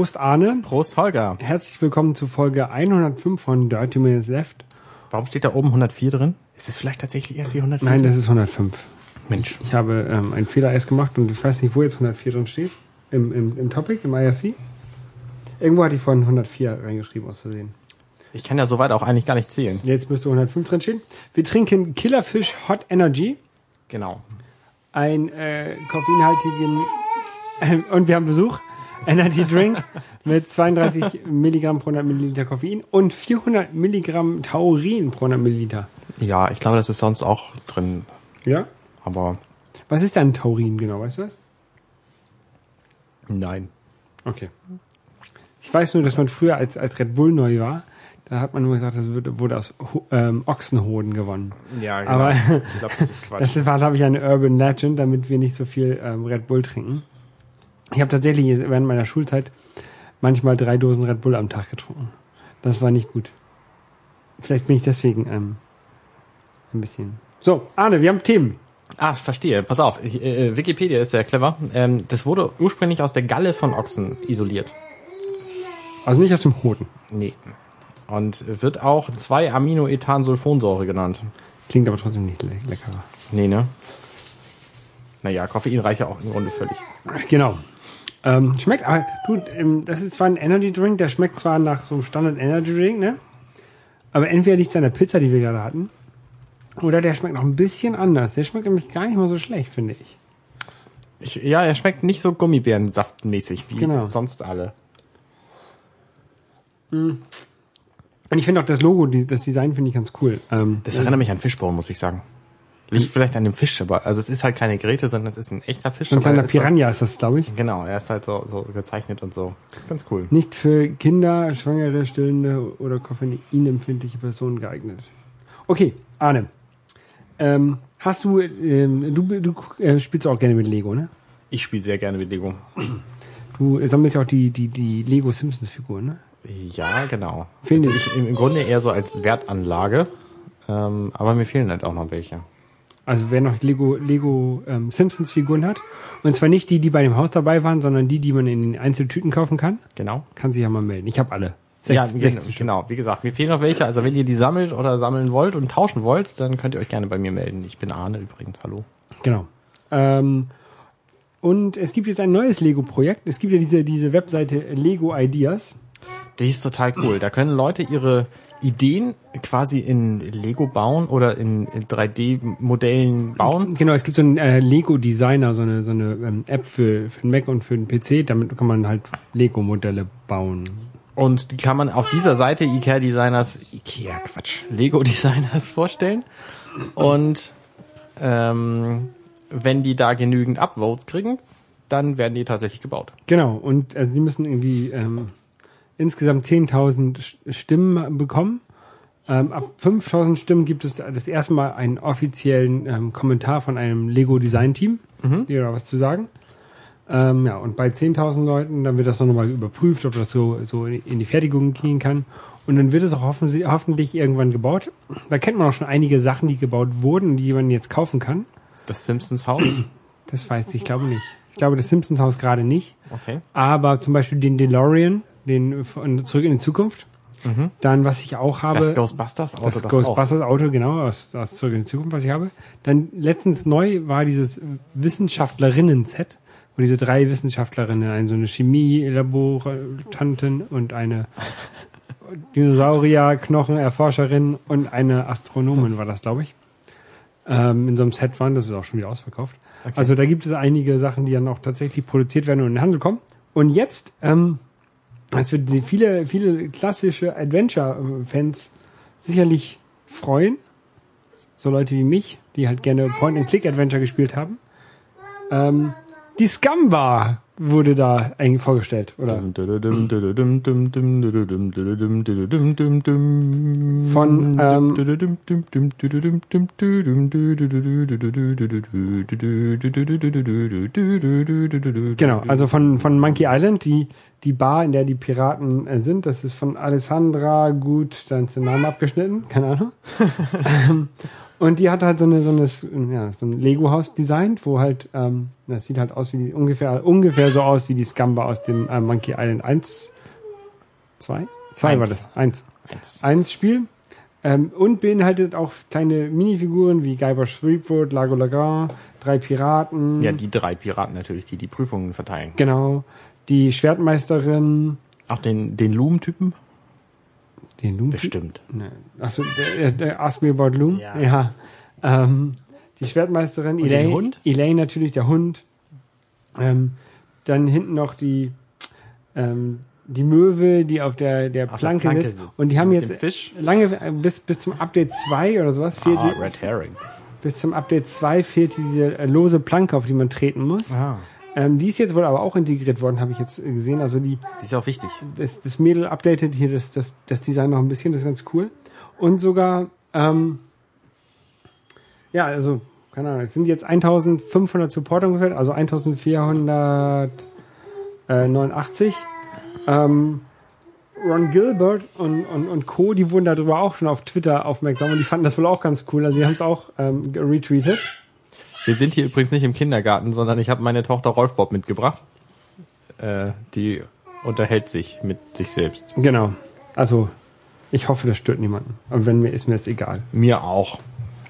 Prost Arne. Prost Holger. Herzlich willkommen zu Folge 105 von Dirty Minutes Left. Warum steht da oben 104 drin? Ist es vielleicht tatsächlich erst die 104? Nein, das ist 105. Mensch. Ich habe ähm, einen Fehler erst gemacht und ich weiß nicht, wo jetzt 104 drin steht. Im, im, im Topic, im IRC. Irgendwo hatte ich vorhin 104 reingeschrieben aus Versehen. Ich kann ja soweit auch eigentlich gar nicht zählen. Jetzt müsste 105 drin stehen. Wir trinken Killerfish Hot Energy. Genau. Ein äh, koffeinhaltigen äh, und wir haben Besuch. Energy Drink mit 32 Milligramm pro 100 Milliliter Koffein und 400 Milligramm Taurin pro 100 Milliliter. Ja, ich glaube, das ist sonst auch drin. Ja? Aber Was ist denn Taurin genau, weißt du das? nein. Okay. Ich weiß nur, dass man früher, als, als Red Bull neu war, da hat man nur gesagt, das wurde, aus ähm, Ochsenhoden gewonnen. Ja, genau. Aber- ich glaube, das ist Quatsch. Das war, glaube ich, eine Urban Legend, damit wir nicht so viel ähm, Red Bull trinken. Ich habe tatsächlich während meiner Schulzeit manchmal drei Dosen Red Bull am Tag getrunken. Das war nicht gut. Vielleicht bin ich deswegen ähm, ein bisschen. So, Arne, wir haben Themen. ah, verstehe. Pass auf. Ich, äh, Wikipedia ist sehr clever. Ähm, das wurde ursprünglich aus der Galle von Ochsen isoliert. Also nicht aus dem Hoden. Nee. Und wird auch 2-Aminoethansulfonsäure genannt. Klingt aber trotzdem nicht le leckerer. Nee, ne? Naja, Koffein reicht ja auch im Grunde völlig. Genau. Ähm, schmeckt, aber du, ähm, das ist zwar ein Energy Drink, der schmeckt zwar nach so einem Standard Energy Drink, ne? Aber entweder liegt es an der Pizza, die wir gerade hatten, oder der schmeckt noch ein bisschen anders. Der schmeckt nämlich gar nicht mal so schlecht, finde ich. Ich, ja, er schmeckt nicht so Gummibärensaftmäßig wie Genau. sonst alle. Und ich finde auch das Logo, die, das Design finde ich ganz cool. Ähm, Das erinnert mich an Fischbone, muss ich sagen. Liegt vielleicht an dem Fisch, aber also es ist halt keine Grete, sondern es ist ein echter Fisch. ein kleiner er ist so- Piranha ist das, glaube ich. Genau, er ist halt so, so gezeichnet und so. Das ist ganz cool. Nicht für Kinder, Schwangere, Stillende oder koffeinempfindliche Personen geeignet. Okay, Arne. Ähm, hast du, ähm, du, du äh, spielst auch gerne mit Lego, ne? Ich spiele sehr gerne mit Lego. Du sammelst ja auch die, die, die Lego Simpsons Figuren, ne? Ja, genau. Finde also ich im, im Grunde eher so als Wertanlage. Ähm, aber mir fehlen halt auch noch welche. Also wer noch Lego, Lego ähm, Simpsons Figuren hat, und zwar nicht die, die bei dem Haus dabei waren, sondern die, die man in den Einzeltüten kaufen kann, Genau. kann sich ja mal melden. Ich habe alle. ja, 16 gen- 16 Stück. genau. Wie gesagt, mir fehlen noch welche. Also wenn ihr die sammelt oder sammeln wollt und tauschen wollt, dann könnt ihr euch gerne bei mir melden. Ich bin Arne übrigens. Hallo. Genau. Ähm, und es gibt jetzt ein neues Lego-Projekt. Es gibt ja diese, diese Webseite Lego Ideas. Die ist total cool. Da können Leute ihre Ideen quasi in Lego bauen oder in 3D-Modellen bauen. Genau, es gibt so einen äh, Lego-Designer, so eine, so eine ähm, App für, für den Mac und für den PC. Damit kann man halt Lego-Modelle bauen. Und die kann man auf dieser Seite Ikea Designers, Ikea Quatsch, Lego Designers vorstellen. Und ähm, wenn die da genügend Upvotes kriegen, dann werden die tatsächlich gebaut. Genau, und also die müssen irgendwie ähm, insgesamt 10.000 Sch- Stimmen bekommen. Ähm, ab 5.000 Stimmen gibt es das erste Mal einen offiziellen ähm, Kommentar von einem Lego-Design-Team, die da was zu sagen. Ähm, ja, und bei 10.000 Leuten, dann wird das noch nochmal überprüft, ob das so, so in die Fertigung gehen kann. Und dann wird es auch hoffen, hoffentlich irgendwann gebaut. Da kennt man auch schon einige Sachen, die gebaut wurden, die man jetzt kaufen kann. Das Simpsons Haus. Das weiß ich, ich glaube nicht. Ich glaube, das Simpsons Haus gerade nicht Okay. aber zum Beispiel den DeLorean, den von Zurück in die Zukunft. Dann, was ich auch habe, Das Ghostbusters Auto das Ghostbusters Auto, genau, aus, aus Zurück in die Zukunft, was ich habe. Dann letztens neu war dieses Wissenschaftlerinnen-Set, wo diese drei Wissenschaftlerinnen, eine so eine Chemielaborantin und eine Dinosaurier-Knochenerforscherin und eine Astronomin war das, glaube ich. Ähm, in so einem Set waren, das ist auch schon wieder ausverkauft. Also da gibt es einige Sachen, die dann auch tatsächlich produziert werden und in den Handel kommen. Und jetzt, ähm, wird die viele, viele klassische Adventure-Fans sicherlich freuen, so Leute wie mich, die halt gerne Point-and-Click-Adventure gespielt haben, ähm, die Scum Bar wurde da eigentlich vorgestellt, oder? Von, ähm, Genau, also von, von Monkey Island, die, die Bar, in der die Piraten äh, sind, das ist von Alessandra Gut, dann ist der Name abgeschnitten, keine Ahnung. Und die hat halt so eine, so eine, ja, so ein Lego-Haus designt, wo halt, ähm, das sieht halt aus wie die, ungefähr, ungefähr so aus wie die Scamba aus dem äh, Monkey Island 1, 2? 2 Eins. war das, 1. Eins. 1 Spiel. Ähm, und beinhaltet auch kleine Minifiguren wie Guybrush Threepwood, Lago Lagan, drei Piraten. Ja, die drei Piraten natürlich, die die Prüfungen verteilen. Genau. Die Schwertmeisterin, Auch den, den Loom-Typen? Den Loom. Bestimmt. Ne, Achso, der, der Ask Me About Loom. Ja. Ja. Ähm, die Schwertmeisterin, Und Elaine, den Hund? Elaine natürlich, der Hund. Ähm, dann hinten noch die, ähm, die Möwe, die auf der, der Auf der Planke, Planke sitzt. sitzt. Und die haben Mit jetzt lange, bis, bis zum Update 2 oder sowas, fehlt Ah, die, Red Herring. bis zum Update 2 fehlt diese äh, lose Planke, auf die man treten muss. Ah, Ähm, die ist jetzt wohl aber auch integriert worden, habe ich jetzt äh, gesehen. Also die, die ist auch wichtig. das, das Mädel updatet hier das, das, das Design noch ein bisschen, das ist ganz cool. Und sogar, ähm, ja, also, keine Ahnung, es sind jetzt 1500 Supporter ungefähr, also 1489. Ähm, Ron Gilbert und, und, und Co., die wurden darüber auch schon auf Twitter aufmerksam und die fanden das wohl auch ganz cool. Also die haben es auch ähm, retweetet. Wir sind hier übrigens nicht im Kindergarten, sondern ich habe meine Tochter Rolf Bob mitgebracht. Äh, die unterhält sich mit sich selbst. Genau. Also, ich hoffe, das stört niemanden. Aber wenn mir, ist mir das egal. Mir auch.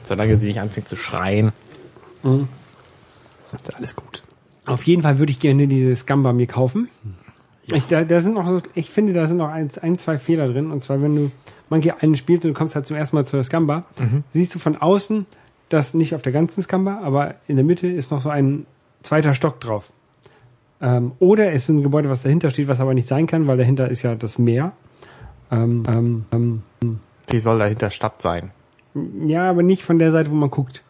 Solange sie nicht anfängt zu schreien, Mhm. ist alles gut. Auf jeden Fall würde ich gerne dieses Gamba mir kaufen. Ja. Ich, da, da sind noch so, ich finde, da sind noch ein, ein, zwei Fehler drin. Und zwar, wenn du Monkey einen spielst und du kommst halt zum ersten Mal zu der Scamba, siehst du von außen, dass nicht auf der ganzen Scamba, aber in der Mitte ist noch so ein zweiter Stock drauf. Ähm, oder es ist ein Gebäude, was dahinter steht, was aber nicht sein kann, weil dahinter ist ja das Meer. Ähm, ähm, ähm, Die soll dahinter Stadt sein. ja, aber nicht von der Seite, wo man guckt.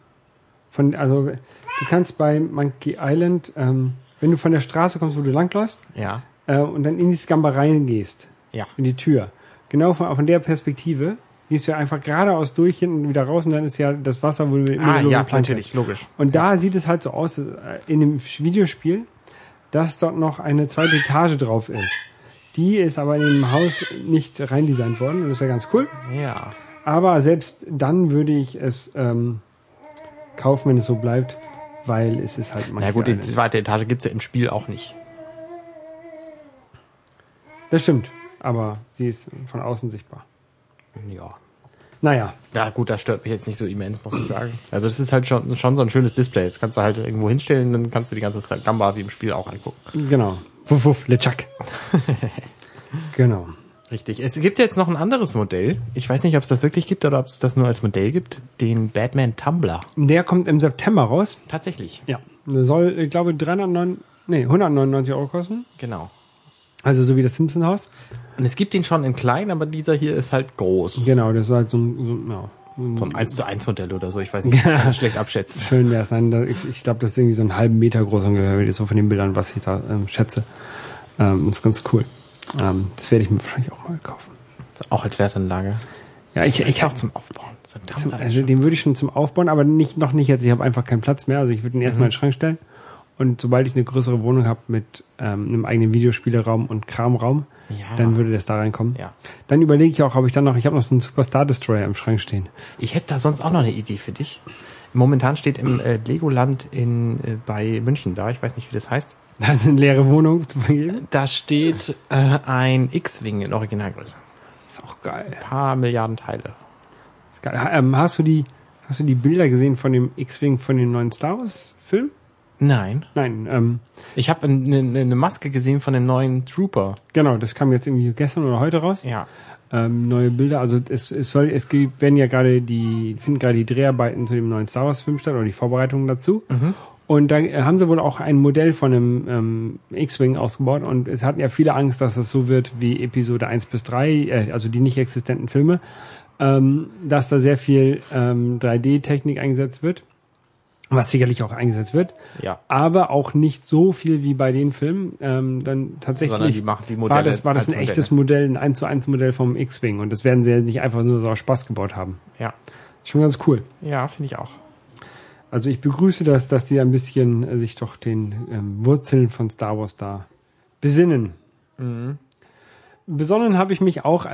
Von, also, du kannst bei Monkey Island, ähm, wenn du von der Straße kommst, wo du langläufst, Ja. äh, und dann in die Scamba reingehst, Ja. in die Tür, genau von, von der Perspektive, gehst du ja einfach geradeaus durch, hinten wieder raus und dann ist ja das Wasser, wo du Ah, ja, natürlich, logisch. Und da sieht es halt so aus, äh, in dem Videospiel, dass dort noch eine zweite Etage drauf ist. Die ist aber in dem Haus nicht reindesignt worden und das wäre ganz cool. Ja. Aber selbst dann würde ich es ähm, kaufen, wenn es so bleibt, weil es ist halt Na gut, die zweite Etage gibt's ja im Spiel auch nicht. Das stimmt, aber sie ist von außen sichtbar. Ja. Naja, Ja gut, das stört mich jetzt nicht so immens, muss ich sagen. Also das ist halt schon, schon so ein schönes Display. Das kannst du halt irgendwo hinstellen, dann kannst du die ganze Gamba wie im Spiel auch angucken. genau. Wuff, wuff, LeChuck. genau. Richtig. Es gibt jetzt noch ein anderes Modell. Ich weiß nicht, ob es das wirklich gibt oder ob es das nur als Modell gibt. Den Batman Tumbler. Der kommt im September raus. Tatsächlich. Ja. Der soll, ich glaube, 309, nee, 199 Euro kosten. Genau. Also so wie das Simpson-Haus. Und es gibt den schon in klein, aber dieser hier ist halt groß. Genau, das ist halt so ein, so, ja, So ein 1 zu 1 Modell oder so. Ich weiß nicht, das schlecht abschätzen. schön wäre es sein. Ich, ich glaube, das ist irgendwie so einen halben Meter groß ungefähr, so von den Bildern, was ich da ähm, schätze. Ähm, das ist ganz cool. Ähm, das werde ich mir wahrscheinlich auch mal kaufen. Auch als Wertanlage. Ja, ich, ich habe zum Aufbauen. Zum, also den würde ich schon zum Aufbauen, aber nicht noch nicht jetzt. Ich habe einfach keinen Platz mehr. Also ich würde ihn erstmal in den Schrank stellen. Und sobald ich eine größere Wohnung habe mit ähm, einem eigenen Videospieleraum und Kramraum, Ja. dann würde das da reinkommen. ja. Dann überlege ich auch, ob ich dann noch, ich habe noch so einen Superstar Destroyer im Schrank stehen. Ich hätte da sonst auch noch eine Idee für dich. Momentan steht im äh, Legoland in, äh, bei München da, ich weiß nicht, wie das heißt. Da sind leere Wohnungen zu vergeben. Da steht äh, ein X-Wing in Originalgröße. Ist auch geil. Ein paar Milliarden Teile. Ist geil. Ähm, hast du die, hast du die Bilder gesehen von dem X-Wing von dem neuen Star Wars Film? Nein. Nein, ähm, Ich habe eine, eine Maske gesehen von dem neuen Trooper. genau, das kam jetzt irgendwie gestern oder heute raus. Ja. ähm, neue Bilder. Also es, es soll, es gibt, werden ja gerade die, finden gerade die Dreharbeiten zu dem neuen Star Wars Film statt oder die Vorbereitungen dazu. Und da äh, haben sie wohl auch ein Modell von einem ähm, X-Wing ausgebaut und es hatten ja viele Angst, dass das so wird wie Episode 1 bis 3, äh, also die nicht existenten Filme, ähm, dass da sehr viel ähm, 3D-Technik eingesetzt wird, was sicherlich auch eingesetzt wird, Ja. aber auch nicht so viel wie bei den Filmen. Ähm, dann tatsächlich die war Modelle. das, war das ein echtes Modell, ein 1 zu 1 Modell vom X-Wing. Und das werden sie ja nicht einfach nur so aus Spaß gebaut haben. Ja. Schon ganz cool. Ja, finde ich auch. Also ich begrüße das, dass die ein bisschen äh, sich doch den ähm, Wurzeln von Star Wars da besinnen. Besonnen habe ich mich auch, äh,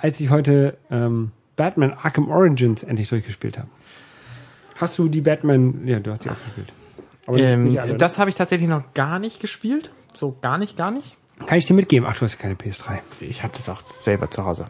als ich heute ähm, Batman Arkham Origins endlich durchgespielt habe. Hast du die Batman, ja, du hast die auch gespielt. Aber ähm, nicht alle, das habe ich tatsächlich noch gar nicht gespielt. So gar nicht, gar nicht. Kann ich dir mitgeben? Ach, du hast keine PS3. Ich habe das auch selber zu Hause.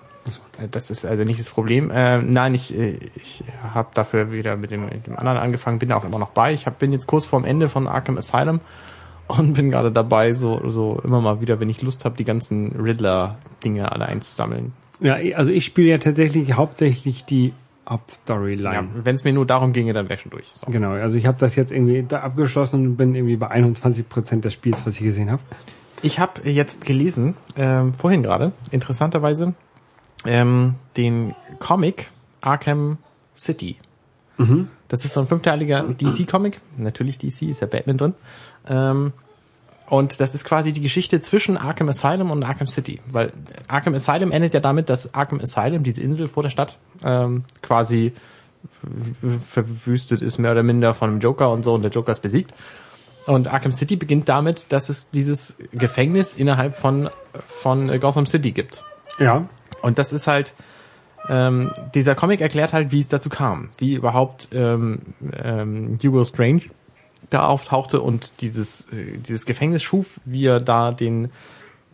Äh, das ist also nicht das Problem. Äh, nein, ich, äh, ich habe dafür wieder mit dem, mit dem anderen angefangen, bin auch immer noch bei. Ich hab, bin jetzt kurz vorm Ende von Arkham Asylum und bin gerade dabei, so, so immer mal wieder, wenn ich Lust habe, die ganzen Riddler-Dinge alle einzusammeln. Ja, also ich spiele ja tatsächlich hauptsächlich die Hauptstoryline. Ja, wenn es mir nur darum ginge, dann wäre ich schon durch. So. Genau, also ich habe das jetzt irgendwie da abgeschlossen und bin irgendwie bei 21 Prozent des Spiels, was ich gesehen habe. Ich habe jetzt gelesen, ähm, vorhin gerade, interessanterweise, ähm, den Comic Arkham City. Mhm. Das ist so ein fünfteiliger DC-Comic. Natürlich DC, ist ja Batman drin. Ähm, und das ist quasi die Geschichte zwischen Arkham Asylum und Arkham City. Weil Arkham Asylum endet ja damit, dass Arkham Asylum, diese Insel vor der Stadt, ähm, quasi verwüstet ist, mehr oder minder von einem Joker und so, und der Joker ist besiegt. Und Arkham City beginnt damit, dass es dieses Gefängnis innerhalb von, von Gotham City gibt. Ja. Und das ist halt, ähm, dieser Comic erklärt halt, wie es dazu kam, wie überhaupt ähm, ähm, Hugo Strange da auftauchte und dieses, äh, dieses Gefängnis schuf, wie er da den,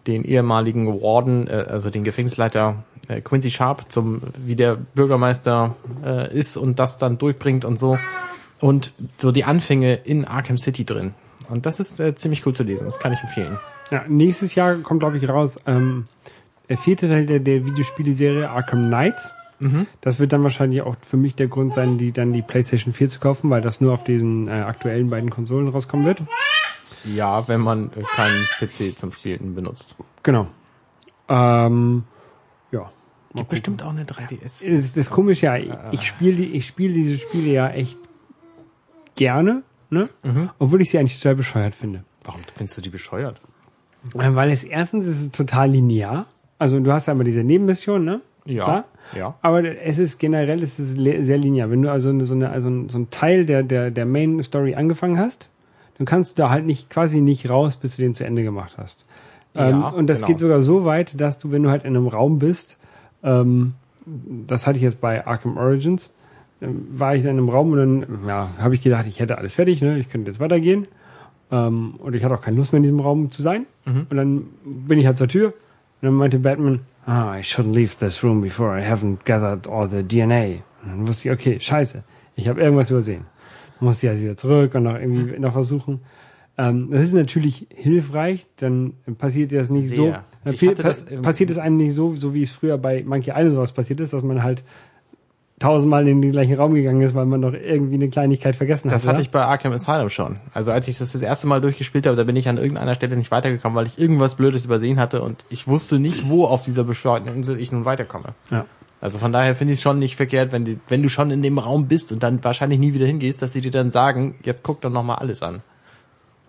den ehemaligen Warden, äh, also den Gefängnisleiter äh, Quincy Sharp zum, wie der Bürgermeister äh, ist und das dann durchbringt und so. Und so die Anfänge in Arkham City drin. Und das ist äh, ziemlich cool zu lesen, das kann ich empfehlen. Ja, nächstes Jahr kommt, glaube ich, raus ähm, der vierte Teil der, der Videospieleserie Arkham Knights. Mhm. Das wird dann wahrscheinlich auch für mich der Grund sein, die dann die PlayStation 4 zu kaufen, weil das nur auf diesen äh, aktuellen beiden Konsolen rauskommen wird. Ja, wenn man äh, keinen PC zum Spielen benutzt. Genau. Ähm, ja. Gibt bestimmt auch eine 3DS. Das, das ist komisch, ja. Ich, ich spiele ich spiele diese Spiele ja echt gerne, ne? Mhm. Obwohl ich sie eigentlich total bescheuert finde. Warum findest du die bescheuert? Äh, weil es erstens ist es total linear. Also du hast ja immer diese Nebenmission, ne? Ja. Klar? Ja. Aber es ist generell es ist sehr linear. Wenn du also so, eine, also so ein Teil der, der, der Main Story angefangen hast, dann kannst du da halt nicht quasi nicht raus, bis du den zu Ende gemacht hast. Ja, ähm, und das genau. geht sogar so weit, dass du, wenn du halt in einem Raum bist, ähm, das hatte ich jetzt bei Arkham Origins, ähm, war ich dann im Raum und dann ja, habe ich gedacht, ich hätte alles fertig, ne? ich könnte jetzt weitergehen. Ähm, und ich hatte auch keine Lust mehr in diesem Raum zu sein. Mhm. Und dann bin ich halt zur Tür und dann meinte Batman, ah, I shouldn't leave this room before I haven't gathered all the DNA. Und dann wusste ich, okay, scheiße, ich habe irgendwas übersehen. Dann musste ich also wieder zurück und noch irgendwie noch versuchen. Ähm, das ist natürlich hilfreich, dann passiert das nicht Sehr. so. Dann pa passiert es einem nicht so, so wie es früher bei Monkey Island sowas passiert ist, dass man halt tausendmal in den gleichen Raum gegangen ist, weil man noch irgendwie eine Kleinigkeit vergessen hat. Das hatte ich bei Arkham Asylum schon. Also als ich das das erste Mal durchgespielt habe, da bin ich an irgendeiner Stelle nicht weitergekommen, weil ich irgendwas Blödes übersehen hatte und ich wusste nicht, wo auf dieser bescheuerten Insel ich nun weiterkomme. Ja. Also von daher finde ich es schon nicht verkehrt, wenn, die, wenn du schon in dem Raum bist und dann wahrscheinlich nie wieder hingehst, dass sie dir dann sagen, jetzt guck doch nochmal alles an.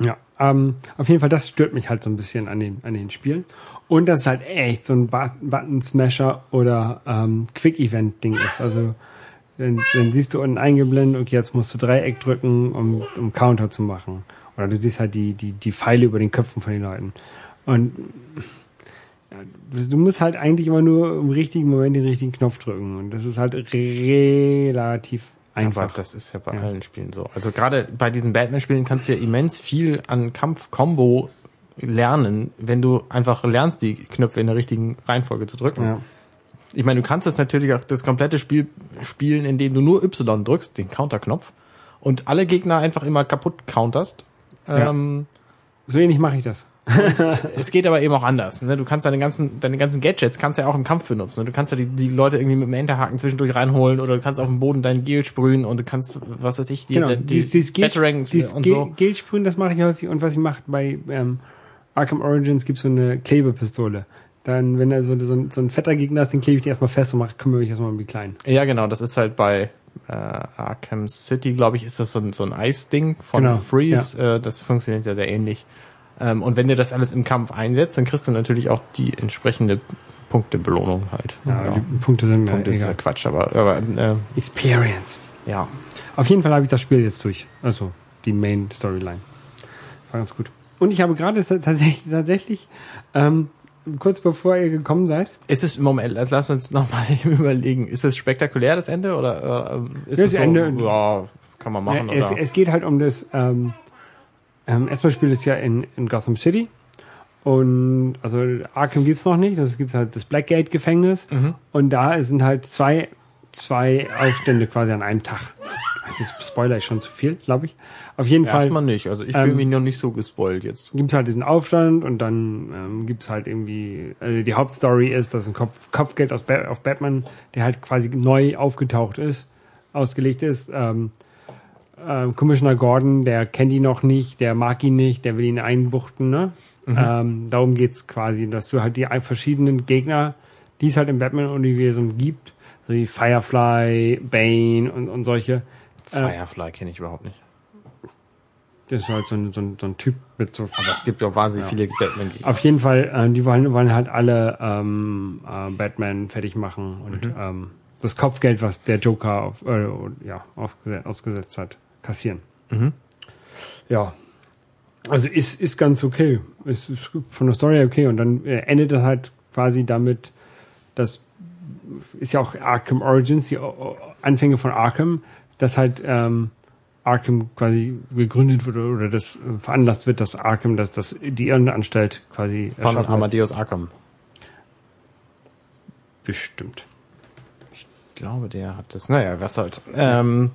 Ja, ähm, auf jeden Fall, das stört mich halt so ein bisschen an den, an den Spielen. Und dass es halt echt so ein Button-Smasher oder ähm, Quick-Event-Ding ist. Also dann, dann siehst du unten eingeblendet, okay, jetzt musst du Dreieck drücken, um, um Counter zu machen. Oder du siehst halt die, die, die Pfeile über den Köpfen von den Leuten. Und ja, du musst halt eigentlich immer nur im richtigen Moment den richtigen Knopf drücken. Und das ist halt relativ einfach. Aber das ist ja bei ja. allen Spielen so. Also gerade bei diesen Batman-Spielen kannst du ja immens viel an Kampf-Kombo lernen, wenn du einfach lernst, die Knöpfe in der richtigen Reihenfolge zu drücken. Ja. Ich meine, du kannst das natürlich auch das komplette Spiel spielen, indem du nur Y drückst, den Counterknopf, und alle Gegner einfach immer kaputt counterst. Ja. Ähm, so ähnlich mache ich das. es geht aber eben auch anders. Ne? Du kannst deine ganzen, deine ganzen Gadgets kannst du ja auch im Kampf benutzen. Ne? Du kannst ja die, die Leute irgendwie mit dem Enterhaken zwischendurch reinholen oder du kannst auf dem Boden dein Gel sprühen und du kannst, was weiß ich, die, genau. die, dieses, dieses Gel, dieses und Gel, so. Gel sprühen, das mache ich häufig. Und was ich mache bei ähm, Arkham Origins gibt so eine Klebepistole. Dann, wenn da so, so, so ein fetter Gegner ist, den klebe ich den erstmal fest und mache, kümmere mich erstmal um die kleinen. Ja, genau, das ist halt bei äh, Arkham City, glaube ich, ist das so ein, so ein Eisding von genau, Freeze. Ja. Äh, das funktioniert ja sehr ähnlich. Ähm, und wenn du das alles im Kampf einsetzt, dann kriegst du natürlich auch die entsprechende Punktebelohnung halt. Ja, ja. die Punkte sind Punkte ist ja Quatsch, aber, aber äh, Experience. Ja. Auf jeden Fall habe ich das Spiel jetzt durch. Also die Main Storyline. War ganz gut. Und ich habe gerade tatsächlich, tatsächlich ähm, kurz bevor ihr gekommen seid. Ist es im Moment, also lass uns nochmal überlegen, ist es spektakulär das Ende oder äh, ist ja, das so, Ende? Ja, kann man machen. es, oder? es geht halt um das, ähm, ähm, erstmal spielt es ja in, in Gotham City. Und also Arkham gibt's noch nicht, das gibt's halt das Blackgate Gefängnis. Und da sind halt zwei, zwei Aufstände quasi an einem Tag. Jetzt spoiler ich schon zu viel, glaube ich. Auf jeden Fall. Erstmal nicht. Also ich fühle Ähm, mich noch nicht so gespoilt jetzt. gibt's halt diesen Aufstand und dann ähm, gibt's halt irgendwie, also die Hauptstory ist, dass ein Kopf, Kopfgeld aus ba auf Batman, der halt quasi neu aufgetaucht ist, ausgelegt ist. Ähm, ähm, Commissioner Gordon, der kennt ihn noch nicht, der mag ihn nicht, der will ihn einbuchten, ne? Ähm, darum geht's quasi, dass du halt die verschiedenen Gegner, die es halt im Batman-Universum gibt, so wie Firefly, Bane und, und solche, äh, Firefly kenne ich überhaupt nicht. das ist halt so ein, so ein, so ein Typ mit so Aber es gibt ja auch wahnsinnig viele Batman-Gegner. Auf jeden Fall, äh, die wollen, wollen halt alle ähm, äh, Batman fertig machen und ähm, das Kopfgeld, was der Joker auf, äh, ja, aufgese- ausgesetzt hat, kassieren. Ja. Also ist, ist ganz okay. Es ist von der Story okay. Und dann äh, endet das halt quasi damit, dass ist ja auch Arkham Origins, die Anfänge von Arkham, dass halt ähm, Arkham quasi gegründet wurde oder das äh, veranlasst wird, dass Arkham, dass das die Irrenanstalt quasi Von erschaffen wird. Amadeus Arkham. bestimmt. Ich glaube, der hat das. Naja, was soll's. Ähm,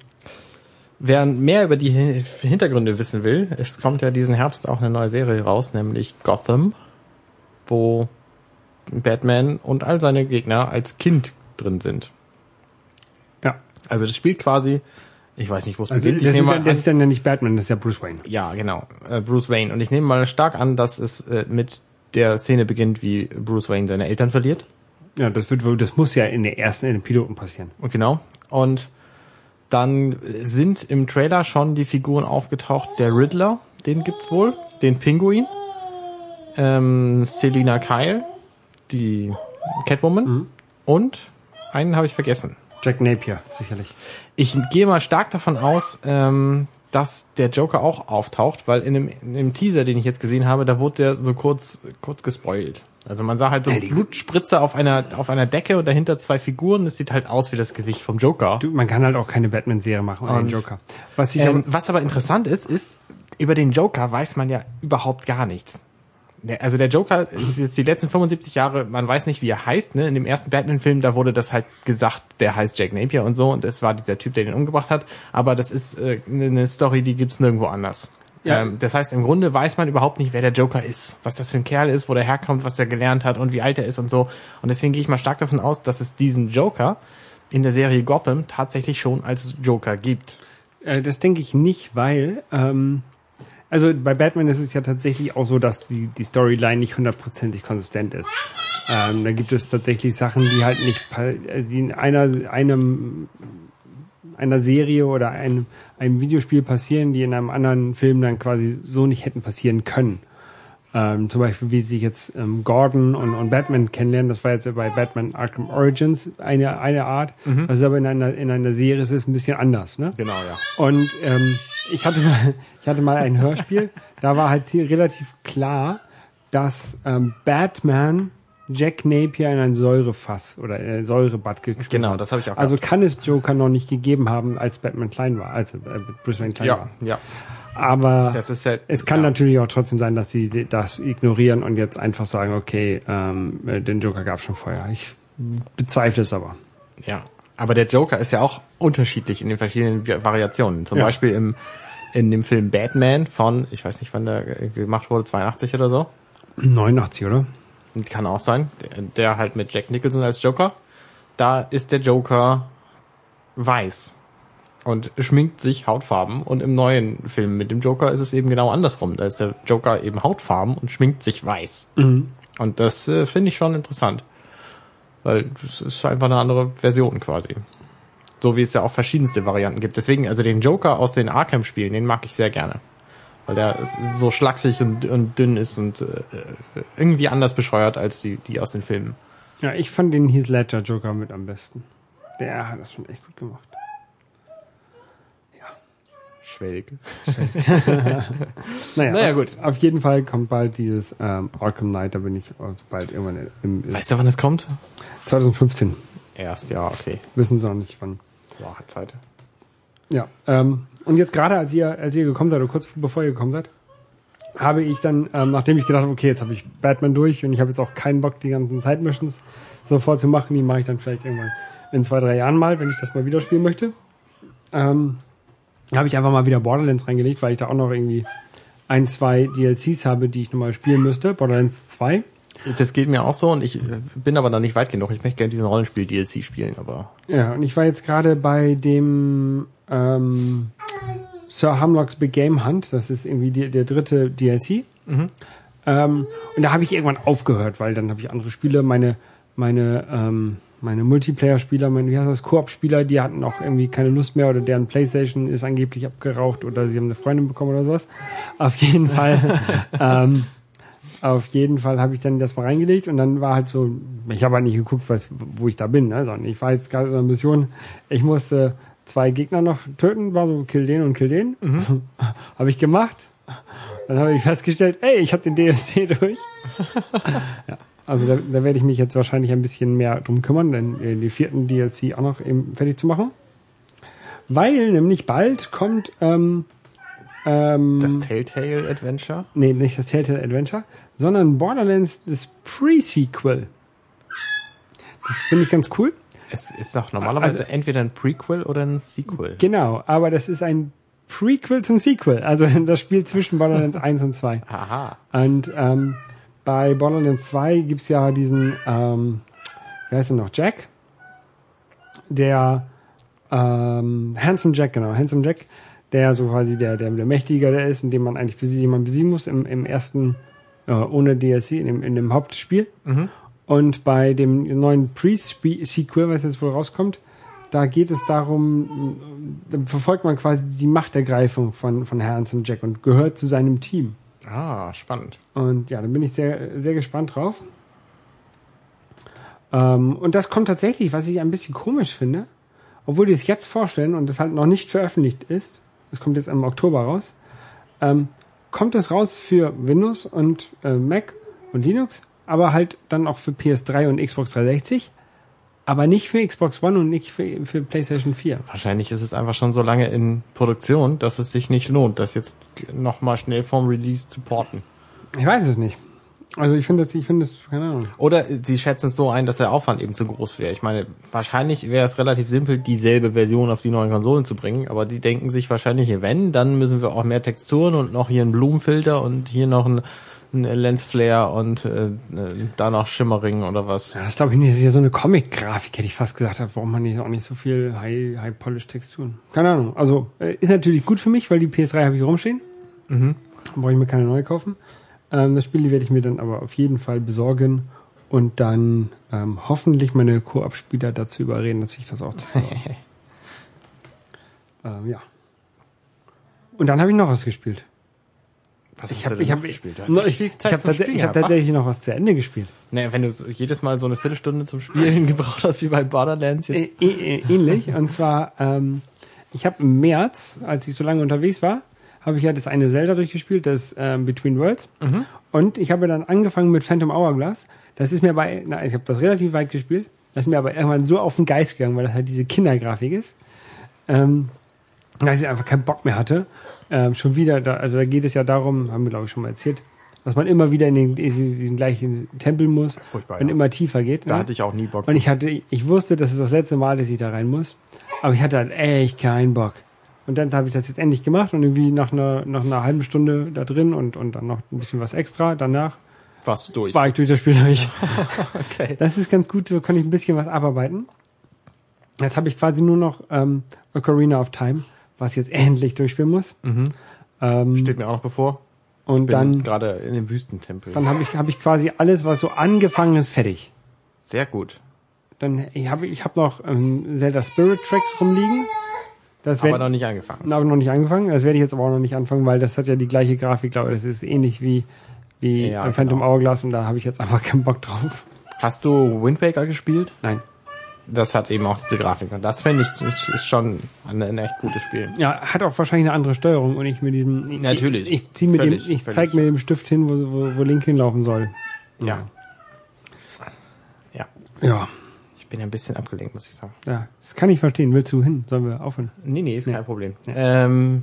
wer mehr über die Hin- Hintergründe wissen will, es kommt ja diesen Herbst auch eine neue Serie raus, nämlich Gotham, wo Batman und all seine Gegner als Kind drin sind. Also das spielt quasi, ich weiß nicht, wo es Also beginnt. das, ist, mal das an- ist dann ja nicht Batman, das ist ja Bruce Wayne. ja, genau, äh, Bruce Wayne. Und ich nehme mal stark an, dass es äh, mit der Szene beginnt, wie Bruce Wayne seine Eltern verliert. Ja, das wird wohl, das muss ja in der ersten, in den Piloten passieren. Und Genau. Und dann sind im Trailer schon die Figuren aufgetaucht. Der Riddler, den gibt's wohl. Den Pinguin. Ähm, Selina Kyle, die Catwoman. Und einen habe ich vergessen. Jack Napier, sicherlich. Ich gehe mal stark davon aus, ähm, dass der Joker auch auftaucht, weil in dem, in dem Teaser, den ich jetzt gesehen habe, da wurde der so kurz, kurz gespoilt. Also man sah halt so Blutspritze auf einer, auf einer Decke und dahinter zwei Figuren. Das sieht halt aus wie das Gesicht vom Joker. Du, man kann halt auch keine Batman-Serie machen ohne Joker. Was ich Ähm, aber, was aber interessant ist, ist, über den Joker weiß man ja überhaupt gar nichts. Also der Joker ist jetzt die letzten 75 Jahre, man weiß nicht, wie er heißt. Ne? In dem ersten Batman-Film, da wurde das halt gesagt, der heißt Jack Napier und so. Und es war dieser Typ, der den umgebracht hat. Aber das ist äh, eine Story, die gibt's nirgendwo anders. Ja. Ähm, das heißt, im Grunde weiß man überhaupt nicht, wer der Joker ist, was das für ein Kerl ist, wo der herkommt, was er gelernt hat und wie alt er ist und so. Und deswegen gehe ich mal stark davon aus, dass es diesen Joker in der Serie Gotham tatsächlich schon als Joker gibt. äh, das denke ich nicht, weil, ähm, also bei Batman ist es ja tatsächlich auch so, dass die, die Storyline nicht hundertprozentig konsistent ist. Ähm, da gibt es tatsächlich Sachen, die halt nicht, äh, die in einer, einem, einer Serie oder einem, einem Videospiel passieren, die in einem anderen Film dann quasi so nicht hätten passieren können. Ähm, zum Beispiel, wie sich jetzt ähm, Gordon und, und Batman kennenlernen, das war jetzt bei Batman Arkham Origins eine, eine Art. Das ist aber in einer, in einer Serie ist es ein bisschen anders, ne? Genau, ja. Und ähm, ich hatte mal, ich hatte mal ein Hörspiel, da war halt hier relativ klar, dass ähm, Batman Jack Napier in ein Säurefass oder in ein Säurebad gekriegt Genau, hat. das habe ich auch Also kann es Joker noch nicht gegeben haben, als Batman klein war, als äh, Bruce Wayne klein Ja, war. ja. Aber Das ist ja. es kann ja. natürlich auch trotzdem sein, dass sie das ignorieren und jetzt einfach sagen, okay, ähm, äh, den Joker gab es schon vorher. Ich bezweifle es aber. Ja. Aber der Joker ist ja auch unterschiedlich in den verschiedenen Variationen. Zum Ja. Beispiel im, in dem Film Batman von, ich weiß nicht, wann der gemacht wurde, 82 oder so. 89, oder? Kann auch sein. Der, der halt mit Jack Nicholson als Joker. Da ist der Joker weiß und schminkt sich Hautfarben. Und im neuen Film mit dem Joker ist es eben genau andersrum. Da ist der Joker eben Hautfarben und schminkt sich weiß. Und das äh, finde ich schon interessant. Weil das ist einfach eine andere Version quasi. So wie es ja auch verschiedenste Varianten gibt. Deswegen, also den Joker aus den Arkham-Spielen, den mag ich sehr gerne. Weil der so schlaksig und, und dünn ist und äh, irgendwie anders bescheuert als die, die aus den Filmen. Ja, ich fand den Heath Ledger Joker mit am besten. Der hat das schon echt gut gemacht. Schwelg. Naja, Naja, gut. Auf jeden Fall kommt bald dieses ähm, Arkham Knight, da bin ich also bald irgendwann im, im Weißt du, wann es kommt? 2015. Erst, ja, okay. Wissen sie noch nicht wann. Hat Zeit. Ja, ähm, und jetzt gerade als ihr, als ihr gekommen seid, oder kurz bevor ihr gekommen seid, habe ich dann, ähm, nachdem ich gedacht habe, okay, jetzt habe ich Batman durch und ich habe jetzt auch keinen Bock, die ganzen Side-Missions sofort zu machen, die mache ich dann vielleicht irgendwann in zwei, drei Jahren mal, wenn ich das mal wieder spielen möchte. Ähm, habe ich einfach mal wieder Borderlands reingelegt, weil ich da auch noch irgendwie ein, zwei DLCs habe, die ich nochmal spielen müsste. Borderlands 2. Das geht mir auch so und ich äh, bin aber noch nicht weit genug. Ich möchte gerne diesen Rollenspiel-DLC spielen, aber. Ja, und ich war jetzt gerade bei dem ähm, Sir Hamlocks Big Game Hunt. Das ist irgendwie die, der dritte DLC. Mhm. Ähm, und da habe ich irgendwann aufgehört, weil dann habe ich andere Spiele, meine, meine, ähm, meine Multiplayer-Spieler, meine, wie heißt das, Koop-Spieler, die hatten auch irgendwie keine Lust mehr oder deren Playstation ist angeblich abgeraucht oder sie haben eine Freundin bekommen oder sowas. Auf jeden Fall, ähm, auf jeden Fall habe ich dann das mal reingelegt und dann war halt so, ich habe halt nicht geguckt, was, wo ich da bin, ne, sondern ich war jetzt gerade in einer Mission, ich musste zwei Gegner noch töten, war so kill den und kill den. Mhm. habe ich gemacht. Dann habe ich festgestellt, ey, ich habe den DLC durch. ja, also da, da werde ich mich jetzt wahrscheinlich ein bisschen mehr drum kümmern, denn äh, die vierten DLC auch noch eben fertig zu machen. Weil nämlich bald kommt ähm, ähm, Das Telltale Adventure? nee, nicht das Telltale Adventure, sondern Borderlands das Pre-Sequel. Das finde ich ganz cool. Es ist doch normalerweise Also- entweder ein Prequel oder ein Sequel. Genau, aber das ist ein Prequel zum Sequel. Also das Spiel zwischen Borderlands 1 und 2. Aha. Und ähm, bei Borderlands 2 gibt's ja diesen, ähm, wie heißt er noch, Jack? Der ähm, Handsome Jack, genau, Handsome Jack, der so quasi der, der, der Mächtiger der ist, in dem man eigentlich besiegen, den man besiegen muss im, im ersten, äh, ohne DLC, in dem, in dem Hauptspiel. Mhm. Und bei dem neuen Pre-Sequel, was jetzt wohl rauskommt, da geht es darum, da verfolgt man quasi die Machtergreifung von, von Handsome Jack und gehört zu seinem Team. Ah, spannend. Und ja, da bin ich sehr, sehr gespannt drauf. Ähm, und das kommt tatsächlich, was ich ein bisschen komisch finde, obwohl die es jetzt vorstellen und das halt noch nicht veröffentlicht ist, das kommt jetzt im Oktober raus, ähm, kommt es raus für Windows und äh, Mac und Linux, aber halt dann auch für PS3 und Xbox 360, aber nicht für Xbox One und nicht für, für PlayStation 4. Wahrscheinlich ist es einfach schon so lange in Produktion, dass es sich nicht lohnt, das jetzt nochmal schnell vorm Release zu porten. Ich weiß es nicht. Also ich finde das, ich finde das, keine Ahnung. Oder sie schätzen es so ein, dass der Aufwand eben zu groß wäre. Ich meine, wahrscheinlich wäre es relativ simpel, dieselbe Version auf die neuen Konsolen zu bringen, aber die denken sich wahrscheinlich, wenn, dann müssen wir auch mehr Texturen und noch hier einen Blumenfilter und hier noch ein, ein Lensflare und äh, äh, da noch Shimmering oder was. Ja, das glaube ich nicht. Das ist ja so eine Comic-Grafik, hätte ich fast gesagt. Da braucht man nicht, auch nicht so viel High- High-Polish-Texturen. Keine Ahnung. Also äh, ist natürlich gut für mich, weil die PS3 habe ich rumstehen. Mhm. Brauche ich mir keine neue kaufen. Ähm, das Spiel werde ich mir dann aber auf jeden Fall besorgen und dann ähm, hoffentlich meine Koop-Spieler dazu überreden, dass ich das auch zu ähm, Ja. Und dann habe ich noch was gespielt. Was Ich habe ich denn hab, noch ich, gespielt? No, ich, ich habe tats hab tatsächlich noch was zu Ende gespielt. Nee, wenn du so jedes Mal so eine Viertelstunde zum Spielen gebraucht hast wie bei Borderlands jetzt. Ä ähnlich. Und zwar, ähm, ich habe im März, als ich so lange unterwegs war, habe ich ja das eine Zelda durchgespielt, das ähm, Between Worlds. Und ich habe dann angefangen mit Phantom Hourglass. Das ist mir bei, na, ich habe das relativ weit gespielt. Das ist mir aber irgendwann so auf den Geist gegangen, weil das halt diese Kindergrafik ist. Ähm, dass ich einfach keinen Bock mehr hatte. Ähm, schon wieder, da, also da geht es ja darum, haben wir glaube ich schon mal erzählt, dass man immer wieder in den, in diesen gleichen Tempel muss Furchtbar, und ja. immer tiefer geht. Da ne? hatte ich auch nie Bock. Und ich hatte, ich wusste, das ist das letzte Mal, dass ich da rein muss. Aber ich hatte halt echt keinen Bock. Und dann habe ich das jetzt endlich gemacht und irgendwie nach einer, nach einer halben Stunde da drin und, und dann noch ein bisschen was extra. Danach warst du durch. war ich durch das Spiel durch. Okay. Das ist ganz gut, so kann ich ein bisschen was abarbeiten. Jetzt habe ich quasi nur noch ähm, Ocarina of Time, was jetzt endlich durchspielen muss. Mhm. Ähm, Steht mir auch noch bevor. und Bin dann, gerade in dem Wüstentempel. dann habe ich, hab ich quasi alles, was so angefangen ist, fertig. Sehr gut. Dann ich habe ich hab noch ähm, Zelda Spirit Tracks rumliegen. Das Aber werd- noch nicht angefangen. habe noch nicht angefangen. Das werde ich jetzt aber auch noch nicht anfangen, weil das hat ja die gleiche Grafik, glaube ich. Das ist ähnlich wie, wie Ja, Phantom genau. Hourglass und da habe ich jetzt einfach keinen Bock drauf. Hast du Wind Waker gespielt? Nein. Das hat eben auch diese Grafik. Und das finde ich, ist, ist schon ein, ein echt gutes Spiel. Ja, hat auch wahrscheinlich eine andere Steuerung und ich mit diesem. Ich, Natürlich. Ich, ich zieh mit dem, Völlig, ich völlig. zeig mir dem Stift hin, wo, wo, wo Link hinlaufen soll. Ja. Ja. Ja. Ich bin ein bisschen abgelenkt, muss ich sagen. Ja, das kann ich verstehen. Willst du hin? Sollen wir aufhören? Nee, nee, ist kein Problem. Ähm,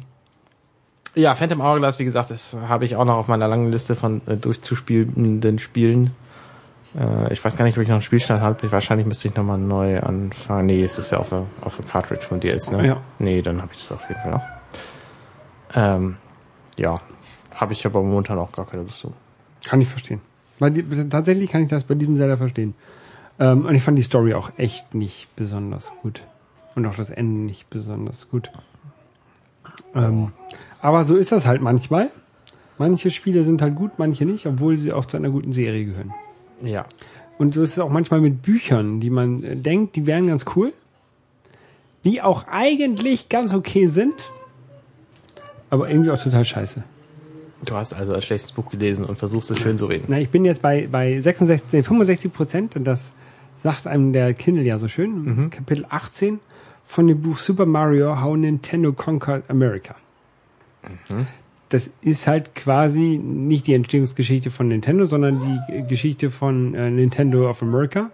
ja, Phantom Hourglass, wie gesagt, das habe ich auch noch auf meiner langen Liste von äh, durchzuspielenden Spielen. Äh, ich weiß gar nicht, ob ich noch einen Spielstand habe. Wahrscheinlich müsste ich nochmal neu anfangen. Nee, es ist ja auf der, auf der Cartridge von DS, ne? Ja. Nee, dann habe ich das auf jeden Fall noch. Ähm, ja, habe ich aber momentan auch gar keine Lust zu. Kann ich verstehen. Weil die, tatsächlich kann ich das bei diesem Zelda verstehen. Ähm, und ich fand die Story auch echt nicht besonders gut. Und auch das Ende nicht besonders gut. Ähm, aber so ist das halt manchmal. Manche Spiele sind halt gut, manche nicht, obwohl sie auch zu einer guten Serie gehören. Ja. Und so ist es auch manchmal mit Büchern, die man äh, denkt, die wären ganz cool, die auch eigentlich ganz okay sind, aber irgendwie auch total scheiße. Du hast also ein schlechtes Buch gelesen und versuchst es schön zu reden. Na, ich bin jetzt bei, bei 66, nee, 65 Prozent und das sagt einem der Kindle ja so schön. Kapitel 18 von dem Buch Super Mario How Nintendo Conquered America. Das ist halt quasi nicht die Entstehungsgeschichte von Nintendo, sondern die Geschichte von äh, Nintendo of America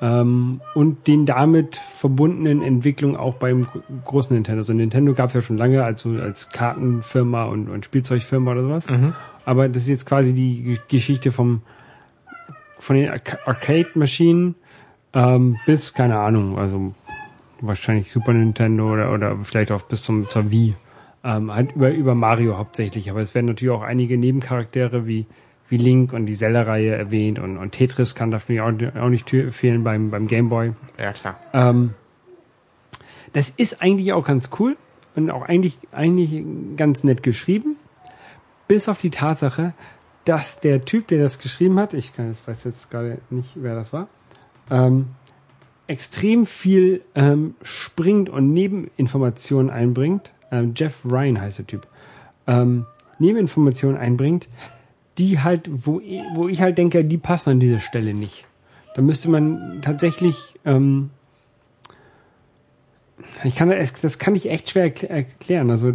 ähm, und den damit verbundenen Entwicklungen auch beim gro- großen Nintendo. Also Nintendo gab es ja schon lange als, als Kartenfirma und, und Spielzeugfirma oder sowas. Aber das ist jetzt quasi die Geschichte vom von den Arca- Arcade-Maschinen ähm, bis, keine Ahnung, also wahrscheinlich Super Nintendo oder, oder vielleicht auch bis zum, zur Wii. Ähm, halt über, über Mario hauptsächlich. Aber es werden natürlich auch einige Nebencharaktere wie, wie Link und die Zelda-Reihe erwähnt und, und Tetris kann dafür auch, auch nicht fehlen beim, beim Game Boy. Ja, klar. Ähm, das ist eigentlich auch ganz cool und auch eigentlich, eigentlich ganz nett geschrieben. Bis auf die Tatsache, dass der Typ, der das geschrieben hat, ich kann, ich weiß jetzt gerade nicht, wer das war, ähm, extrem viel ähm, springt und Nebeninformationen einbringt. Ähm, Jeff Ryan heißt der Typ. Ähm, Nebeninformationen einbringt, die halt, wo, ich- wo ich halt denke, die passen an dieser Stelle nicht. Da müsste man tatsächlich, ähm, ich kann das, das kann ich echt schwer erkl- erklären. Also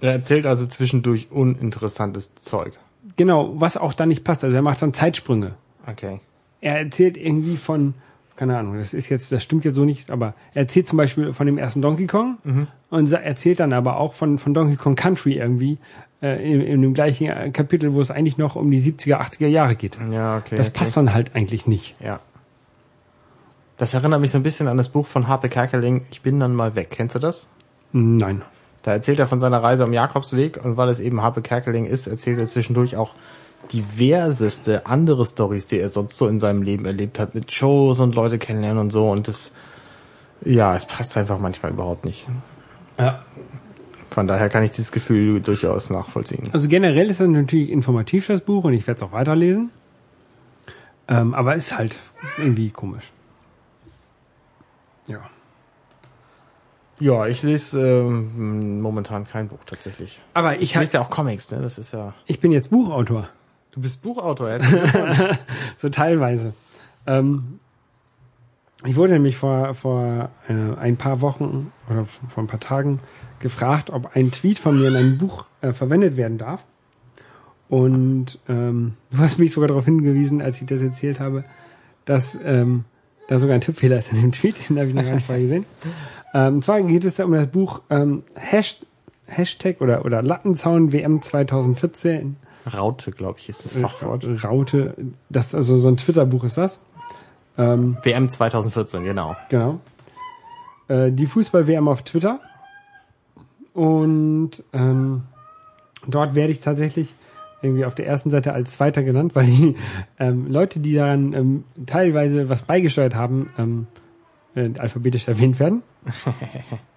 Er erzählt also zwischendurch uninteressantes Zeug. genau, was auch da nicht passt. Also er macht dann Zeitsprünge. Okay. Er erzählt irgendwie von, keine Ahnung, das ist jetzt, das stimmt jetzt so nicht, aber er erzählt zum Beispiel von dem ersten Donkey Kong und sa- erzählt dann aber auch von, von Donkey Kong Country irgendwie äh, in, in dem gleichen äh, Kapitel, wo es eigentlich noch um die 70er, 80er Jahre geht. Ja, okay. Das okay. passt dann halt eigentlich nicht. Ja. Das erinnert mich so ein bisschen an das Buch von Harpe Kerkeling, Ich bin dann mal weg. Kennst du das? Nein. Da erzählt er von seiner Reise am Jakobsweg und weil es eben Harpe Kerkeling ist, erzählt er zwischendurch auch diverseste andere Stories, die er sonst so in seinem Leben erlebt hat, mit Shows und Leute kennenlernen und so und das, ja, es passt einfach manchmal überhaupt nicht. Ja. Von daher kann ich dieses Gefühl durchaus nachvollziehen. Also generell ist das natürlich informativ, das Buch, und ich werde es auch weiterlesen. Ähm, aber ist halt irgendwie komisch. Ja. Ja, ich lese ähm, momentan kein Buch tatsächlich. Aber Ich ich, lese ja auch Comics, ne? Das ist ja. ich bin jetzt Buchautor. Du bist Buchautor. So teilweise. Ähm, ich wurde nämlich vor, vor äh, ein paar Wochen oder vor ein paar Tagen gefragt, ob ein Tweet von mir in einem Buch äh, verwendet werden darf. Und ähm, du hast mich sogar darauf hingewiesen, als ich das erzählt habe, dass ähm, da sogar ein Tippfehler ist in dem Tweet, den habe ich noch gar nicht vorher gesehen. Ähm, und zwar geht es da um das Buch ähm, Hash, Hashtag oder, oder Lattenzaun WM 2014 Raute, glaube ich, ist das Fachwort. Raute, das also so ein Twitter-Buch ist das. Ähm, WM 2014, genau. genau. Äh, die Fußball-WM auf Twitter. Und ähm, dort werde ich tatsächlich irgendwie auf der ersten Seite als Zweiter genannt, weil die ähm, Leute, die daran ähm, teilweise was beigesteuert haben, ähm, äh, alphabetisch erwähnt werden.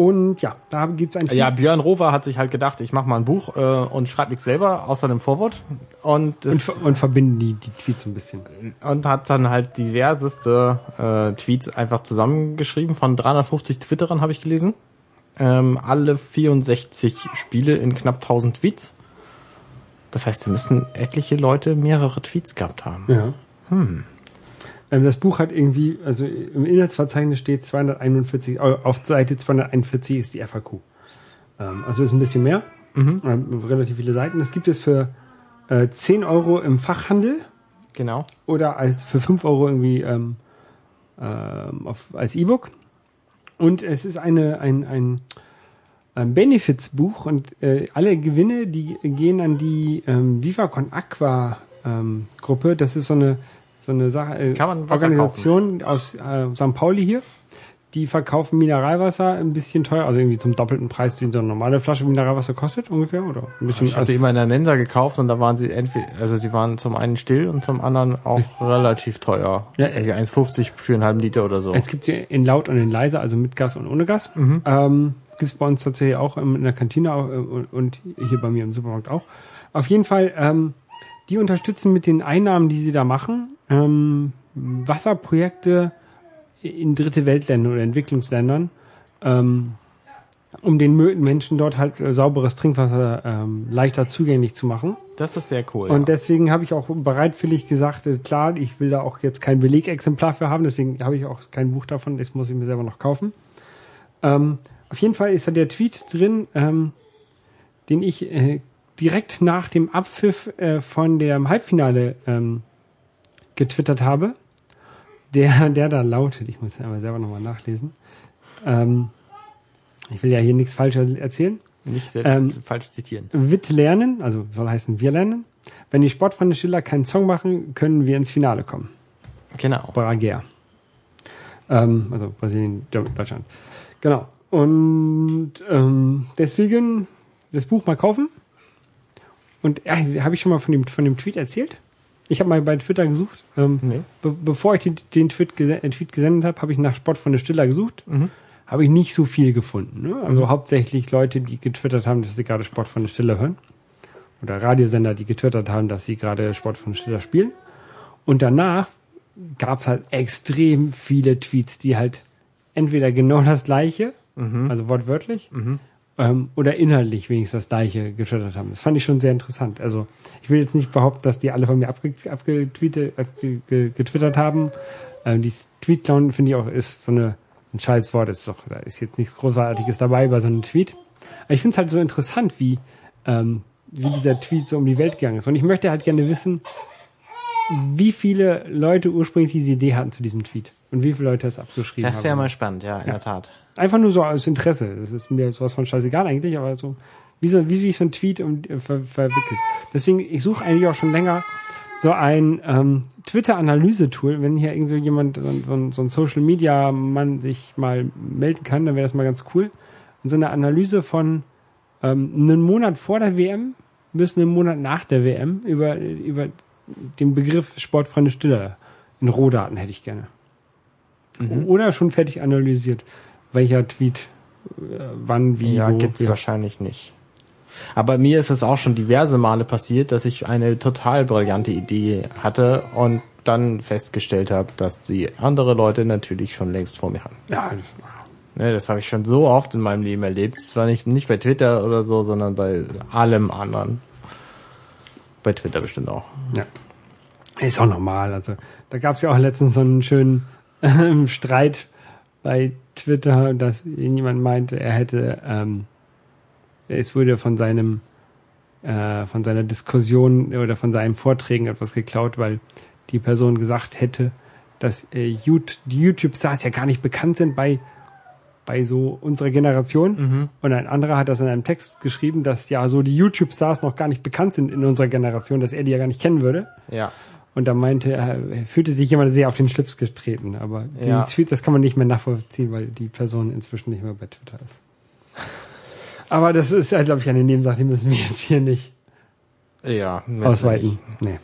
Und ja, da gibt es ein Ja, Björn Rover hat sich halt gedacht, ich mache mal ein Buch äh, und schreibe nichts selber, außer einem Vorwort. Und, und, das, ver- und verbinden die, die Tweets ein bisschen. und hat dann halt diverseste äh, Tweets einfach zusammengeschrieben. Von 350 Twitterern habe ich gelesen. Ähm, alle 64 Spiele in knapp 1000 Tweets. Das heißt, da müssen etliche Leute mehrere Tweets gehabt haben. Ja. Ähm, das Buch hat irgendwie, also im Inhaltsverzeichnis steht 241, äh, auf Seite 241 ist die FAQ. Ähm, also ist ein bisschen mehr, ähm, relativ viele Seiten. Das gibt es für äh, 10 Euro im Fachhandel Genau. oder als für 5 Euro irgendwie ähm, ähm, auf, als E-Book. Und es ist eine, ein, ein, ein Benefits-Buch und äh, alle Gewinne, die gehen an die ähm, Vivacon Aqua ähm, Gruppe. Das ist so eine, so eine Sache, äh, Organisation aus äh, St. Pauli hier. Die verkaufen Mineralwasser ein bisschen teuer, also irgendwie zum doppelten Preis, den so eine normale Flasche Mineralwasser kostet ungefähr, oder ein bisschen. Ich die immer in der Mensa gekauft und da waren sie entweder, also sie waren zum einen still und zum anderen auch relativ teuer. Ja. Irgendwie 1,50 für einen halben Liter oder so. Es gibt sie in laut und in leise, also mit Gas und ohne Gas. Mhm. Ähm, gibt es bei uns tatsächlich auch in der Kantine äh, und, und hier bei mir im Supermarkt auch. Auf jeden Fall, ähm, die unterstützen mit den Einnahmen, die sie da machen, ähm, Wasserprojekte in dritte Weltländern oder Entwicklungsländern, ähm, um den Menschen dort halt äh, sauberes Trinkwasser ähm, leichter zugänglich zu machen. Das ist sehr cool. Und deswegen habe ich auch bereitwillig gesagt, äh, klar, ich will da auch jetzt kein Belegexemplar für haben, deswegen habe ich auch kein Buch davon, das muss ich mir selber noch kaufen. Ähm, auf jeden Fall ist da der Tweet drin, ähm, den ich äh, direkt nach dem Abpfiff äh, von dem Halbfinale ähm, getwittert habe. Der, der da lautet, ich muss aber selber nochmal nachlesen. Ähm, ich will ja hier nichts Falsches erzählen. Nicht selbst ähm, falsch zitieren. Wit lernen, also soll heißen wir lernen. Wenn die Sportfreunde Schiller keinen Song machen, können wir ins Finale kommen. Genau. Braguer. Ähm, also Brasilien, Deutschland. Genau. Und ähm, deswegen das Buch mal kaufen. Und ja, habe ich schon mal von dem, von dem Tweet erzählt? Ich habe mal bei Twitter gesucht. Ähm, Nee. be bevor ich den, den Tweet, gese äh, Tweet gesendet habe, habe ich nach Sportfreunde Stiller gesucht. Mhm. Habe ich nicht so viel gefunden. Ne? Also hauptsächlich Leute, die getwittert haben, dass sie gerade Sportfreunde Stiller hören. Oder Radiosender, die getwittert haben, dass sie gerade Sportfreunde Stiller spielen. Und danach gab es halt extrem viele Tweets, die halt entweder genau das gleiche, also wortwörtlich, ähm, oder inhaltlich wenigstens das gleiche getwittert haben. Das fand ich schon sehr interessant. Also ich will jetzt nicht behaupten, dass die alle von mir abge abgetweetet, abge ge getwittert haben. Ähm, die Tweet-Clown finde ich auch ist so eine, ein scheiß Wort, ist doch, da ist jetzt nichts Großartiges dabei bei so einem Tweet. Aber ich finde es halt so interessant, wie, ähm, wie dieser Tweet so um die Welt gegangen ist. Und ich möchte halt gerne wissen, wie viele Leute ursprünglich diese Idee hatten zu diesem Tweet und wie viele Leute es abgeschrieben haben. Das wäre mal spannend, ja, in der Tat. Einfach nur so aus Interesse. Das ist mir sowas von scheißegal eigentlich, aber so, wie, so, wie sich so ein Tweet um, äh, ver, verwickelt. Deswegen, ich suche eigentlich auch schon länger so ein ähm, Twitter-Analyse-Tool. Wenn hier irgend so jemand, so, ein- so, ein- so ein Social-Media-Mann sich mal melden kann, dann wäre das mal ganz cool. Und so eine Analyse von ähm, einen Monat vor der WM bis einen Monat nach der WM über, über den Begriff Sportfreunde Stiller in Rohdaten hätte ich gerne. Oder schon fertig analysiert, welcher Tweet äh, wann, wie, Ja, wo. gibt's ja. wahrscheinlich nicht. Aber mir ist es auch schon diverse Male passiert, dass ich eine total brillante Idee hatte und dann festgestellt habe, dass sie andere Leute natürlich schon längst vor mir hatten. Ja, Ne, das habe ich schon so oft in meinem Leben erlebt. Zwar nicht, nicht bei Twitter oder so, sondern bei allem anderen. Bei Twitter bestimmt auch. ja. Ist auch normal. Also da gab es ja auch letztens so einen schönen ähm, Streit bei Twitter, dass jemand meinte, er hätte, ähm, es wurde von seinem äh, von seiner Diskussion oder von seinen Vorträgen etwas geklaut, weil die Person gesagt hätte, dass äh, YouTube-Stars ja gar nicht bekannt sind bei bei so unserer Generation. Und ein anderer hat das in einem Text geschrieben, dass ja so die YouTube-Stars noch gar nicht bekannt sind in unserer Generation, dass er die ja gar nicht kennen würde. Ja. Und da meinte er, fühlte sich jemand sehr auf den Schlips getreten. Aber die Ja. Tweet, das kann man nicht mehr nachvollziehen, weil die Person inzwischen nicht mehr bei Twitter ist. Aber das ist ja, glaube ich, eine Nebensache, die müssen wir jetzt hier nicht Ja. ausweiten. Nee,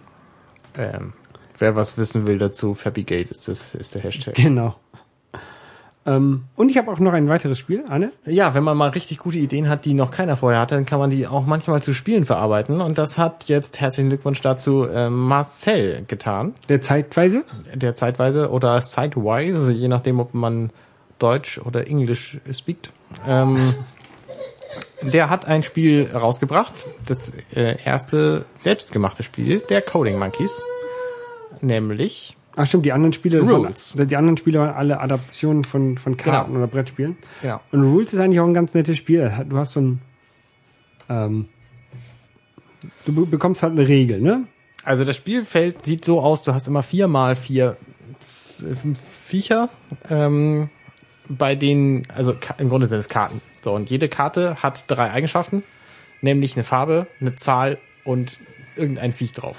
Ähm, wer was wissen will dazu, Fabbygate ist das, ist der Hashtag. genau. Ähm, und ich habe auch noch ein weiteres Spiel, Anne. Ja, wenn man mal richtig gute Ideen hat, die noch keiner vorher hatte, dann kann man die auch manchmal zu Spielen verarbeiten. Und das hat jetzt herzlichen Glückwunsch dazu äh, Marcel getan, Der zeitweise. der zeitweise oder sidewise, je nachdem, ob man Deutsch oder Englisch speakt. Ähm, der hat ein Spiel rausgebracht, das äh, erste selbstgemachte Spiel der Coding Monkeys, nämlich Ach stimmt, die anderen Spiele, Rules. Waren, die anderen Spiele waren alle Adaptionen von, von Karten Genau. oder Brettspielen. genau. Und Rules ist eigentlich auch ein ganz nettes Spiel. Du hast so ein, ähm, du be- bekommst halt eine Regel, ne? Also das Spielfeld sieht so aus, du hast immer vier mal vier Viecher, ähm, bei denen, also im Grunde sind es Karten. So, und jede Karte hat drei Eigenschaften, nämlich eine Farbe, eine Zahl und irgendein Viech drauf.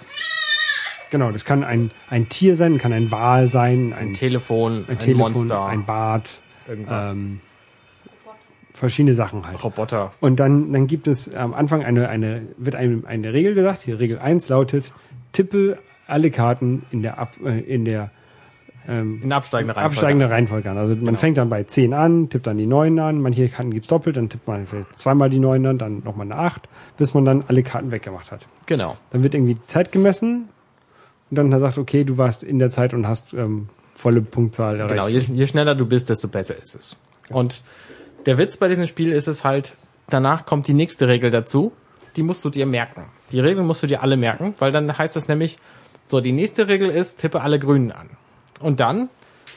Genau, das kann ein, ein Tier sein, kann ein Wal sein, ein, Ein Telefon, ein, ein Telefon, Monster, ein Bart, irgendwas. ähm, verschiedene Sachen halt. Roboter. Und dann, dann gibt es am Anfang eine, eine, wird eine, eine Regel gesagt. Die Regel 1 lautet, tippe alle Karten in der, Ab, äh, in der ähm, In absteigender Reihenfolge. absteigende Reihenfolge an. Also man Genau. fängt dann bei 10 an, tippt dann die 9 an, manche Karten gibt's doppelt, dann tippt man vielleicht zweimal die 9 an, dann nochmal eine 8, bis man dann alle Karten weggemacht hat. Genau. Dann wird irgendwie die Zeit gemessen und dann sagt, okay, du warst in der Zeit und hast ähm, volle Punktzahl erreicht. Genau, je, je schneller du bist, desto besser ist es. Und der Witz bei diesem Spiel ist es halt, danach kommt die nächste Regel dazu, die musst du dir merken. Die Regeln musst du dir alle merken, weil dann heißt das nämlich, so, die nächste Regel ist, tippe alle Grünen an. Und dann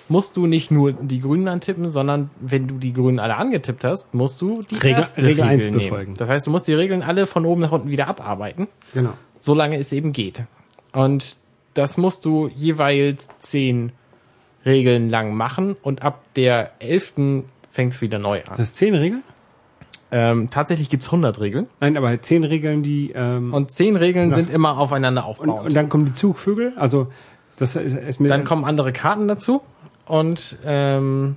musst du nicht nur die Grünen antippen, sondern wenn du die Grünen alle angetippt hast, musst du die Regel- erste Regel nehmen. befolgen. Das heißt, du musst die Regeln alle von oben nach unten wieder abarbeiten Genau. solange es eben geht. Und das musst du jeweils zehn Regeln lang machen und ab der elften fängt es wieder neu an. Das ist 10 Regeln? Ähm, tatsächlich gibt's 100 Regeln Nein, aber 10 Regeln, die ähm, und zehn Regeln Ja. sind immer aufeinander und, aufbauend. und dann kommen die Zugvögel, also das ist, ist mir dann kommen andere Karten dazu und ähm,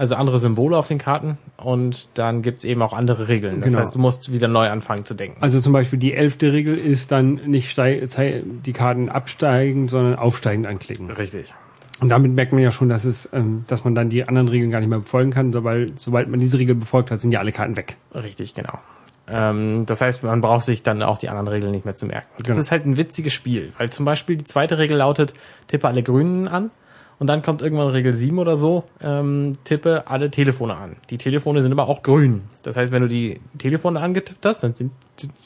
also andere Symbole auf den Karten und dann gibt's eben auch andere Regeln. Das Genau. heißt, du musst wieder neu anfangen zu denken. Also zum Beispiel die elfte Regel ist dann nicht die Karten absteigend, sondern aufsteigend anklicken. Richtig. Und damit merkt man ja schon, dass es, ähm, dass man dann die anderen Regeln gar nicht mehr befolgen kann. Sobald, sobald man diese Regel befolgt hat, sind ja alle Karten weg. Richtig, genau. Ähm, das heißt, man braucht sich dann auch die anderen Regeln nicht mehr zu merken. Das Genau. ist halt ein witziges Spiel, weil zum Beispiel die zweite Regel lautet, tippe alle Grünen an und dann kommt irgendwann Regel 7 oder so, ähm, tippe alle Telefone an. Die Telefone sind aber auch grün. Das heißt, wenn du die Telefone angetippt hast, dann sind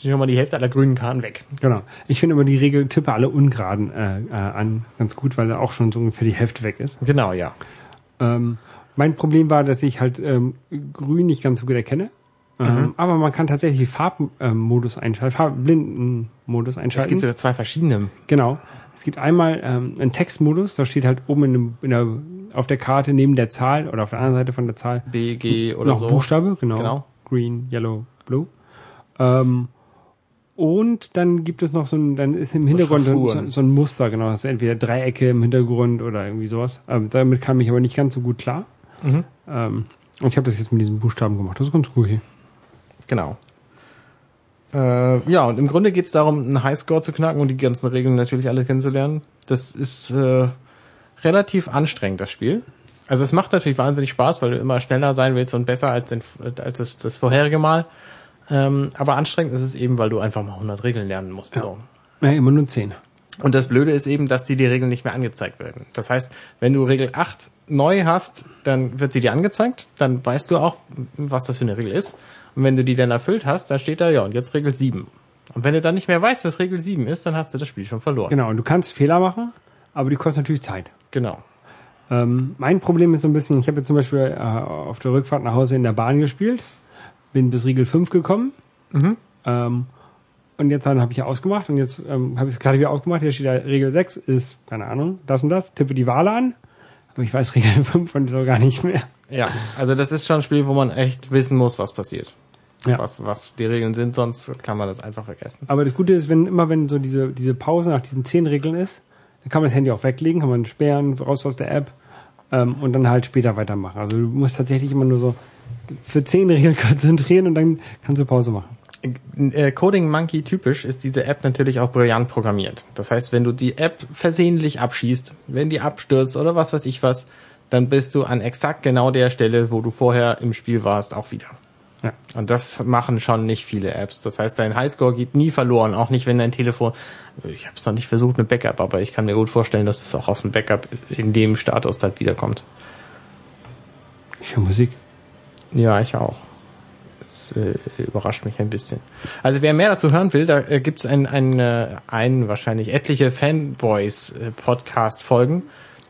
schon mal die Hälfte aller grünen Karten weg. Genau. Ich finde immer die Regel tippe alle ungeraden äh, äh, an ganz gut, weil da auch schon so ungefähr die Hälfte weg ist. Genau, ja. Ähm, mein Problem war, dass ich halt ähm, grün nicht ganz so gut erkenne. Ähm, aber man kann tatsächlich Farbmodus Modus einschalten, Farbblindenmodus Es einschalten. gibt sogar zwei verschiedene. Genau. Es gibt einmal ähm, einen Textmodus, da steht halt oben in, dem, in der, auf der Karte neben der Zahl oder auf der anderen Seite von der Zahl B, G oder noch so. Buchstabe, genau. Genau. Green, Yellow, Blue. Ähm, und dann gibt es noch so ein, dann ist im Hintergrund so, Schraffuren. so, so ein Muster, genau. Das ist entweder Dreiecke im Hintergrund oder irgendwie sowas. Ähm, damit kam ich aber nicht ganz so gut klar. Mhm. Ähm, und ich habe das jetzt mit diesen Buchstaben gemacht. Das ist ganz cool hier. Genau. Äh, ja, und im Grunde geht's darum, einen Highscore zu knacken und die ganzen Regeln natürlich alle kennenzulernen. Das ist äh, relativ anstrengend, das Spiel. Also es macht natürlich wahnsinnig Spaß, weil du immer schneller sein willst und besser als, den, als das, das vorherige Mal. Ähm, aber anstrengend ist es eben, weil du einfach mal 100 Regeln lernen musst. So. Ja, immer nur zehn. Und das Blöde ist eben, dass dir die Regeln nicht mehr angezeigt werden. Das heißt, wenn du Regel 8 neu hast, dann wird sie dir angezeigt, dann weißt du auch, was das für eine Regel ist. Und wenn du die dann erfüllt hast, dann steht da, ja, und jetzt Regel 7. Und wenn du dann nicht mehr weißt, was Regel 7 ist, dann hast du das Spiel schon verloren. Genau. Und du kannst Fehler machen, aber die kosten natürlich Zeit. Genau. Ähm, mein Problem ist so ein bisschen, ich habe jetzt zum Beispiel äh, auf der Rückfahrt nach Hause in der Bahn gespielt, bin bis Riegel 5 gekommen. Mhm. Ähm, und jetzt habe ich ja ausgemacht und jetzt ähm, habe ich es gerade wieder aufgemacht. Hier steht da Regel 6 ist, keine Ahnung, das und das, tippe die Wale an. Aber ich weiß Regel 5 und so gar nicht mehr. Ja, also das ist schon ein Spiel, wo man echt wissen muss, was passiert. Ja. Was, was die Regeln sind, sonst kann man das einfach vergessen. Aber das Gute ist, wenn immer wenn so diese, diese Pause nach diesen 10 Regeln ist, dann kann man das Handy auch weglegen, kann man sperren, raus aus der App ähm, und dann halt später weitermachen. Also du musst tatsächlich immer nur so für 10 Regeln konzentrieren und dann kannst du Pause machen. Äh, Coding Monkey typisch ist diese App natürlich auch brillant programmiert. Das heißt, wenn du die App versehentlich abschießt, wenn die abstürzt oder was weiß ich was, dann bist du an exakt genau der Stelle, wo du vorher im Spiel warst, auch wieder. Ja. Und das machen schon nicht viele Apps. Das heißt, dein Highscore geht nie verloren, auch nicht, wenn dein Telefon. Ich habe es noch nicht versucht mit Backup, aber ich kann mir gut vorstellen, dass es auch aus dem Backup in dem Status dann wiederkommt. Ich höre Musik. Ja, ich auch. Das äh, überrascht mich ein bisschen. Also wer mehr dazu hören will, da äh, gibt es ein, ein, äh, ein, wahrscheinlich etliche Fanboys-Podcast-Folgen,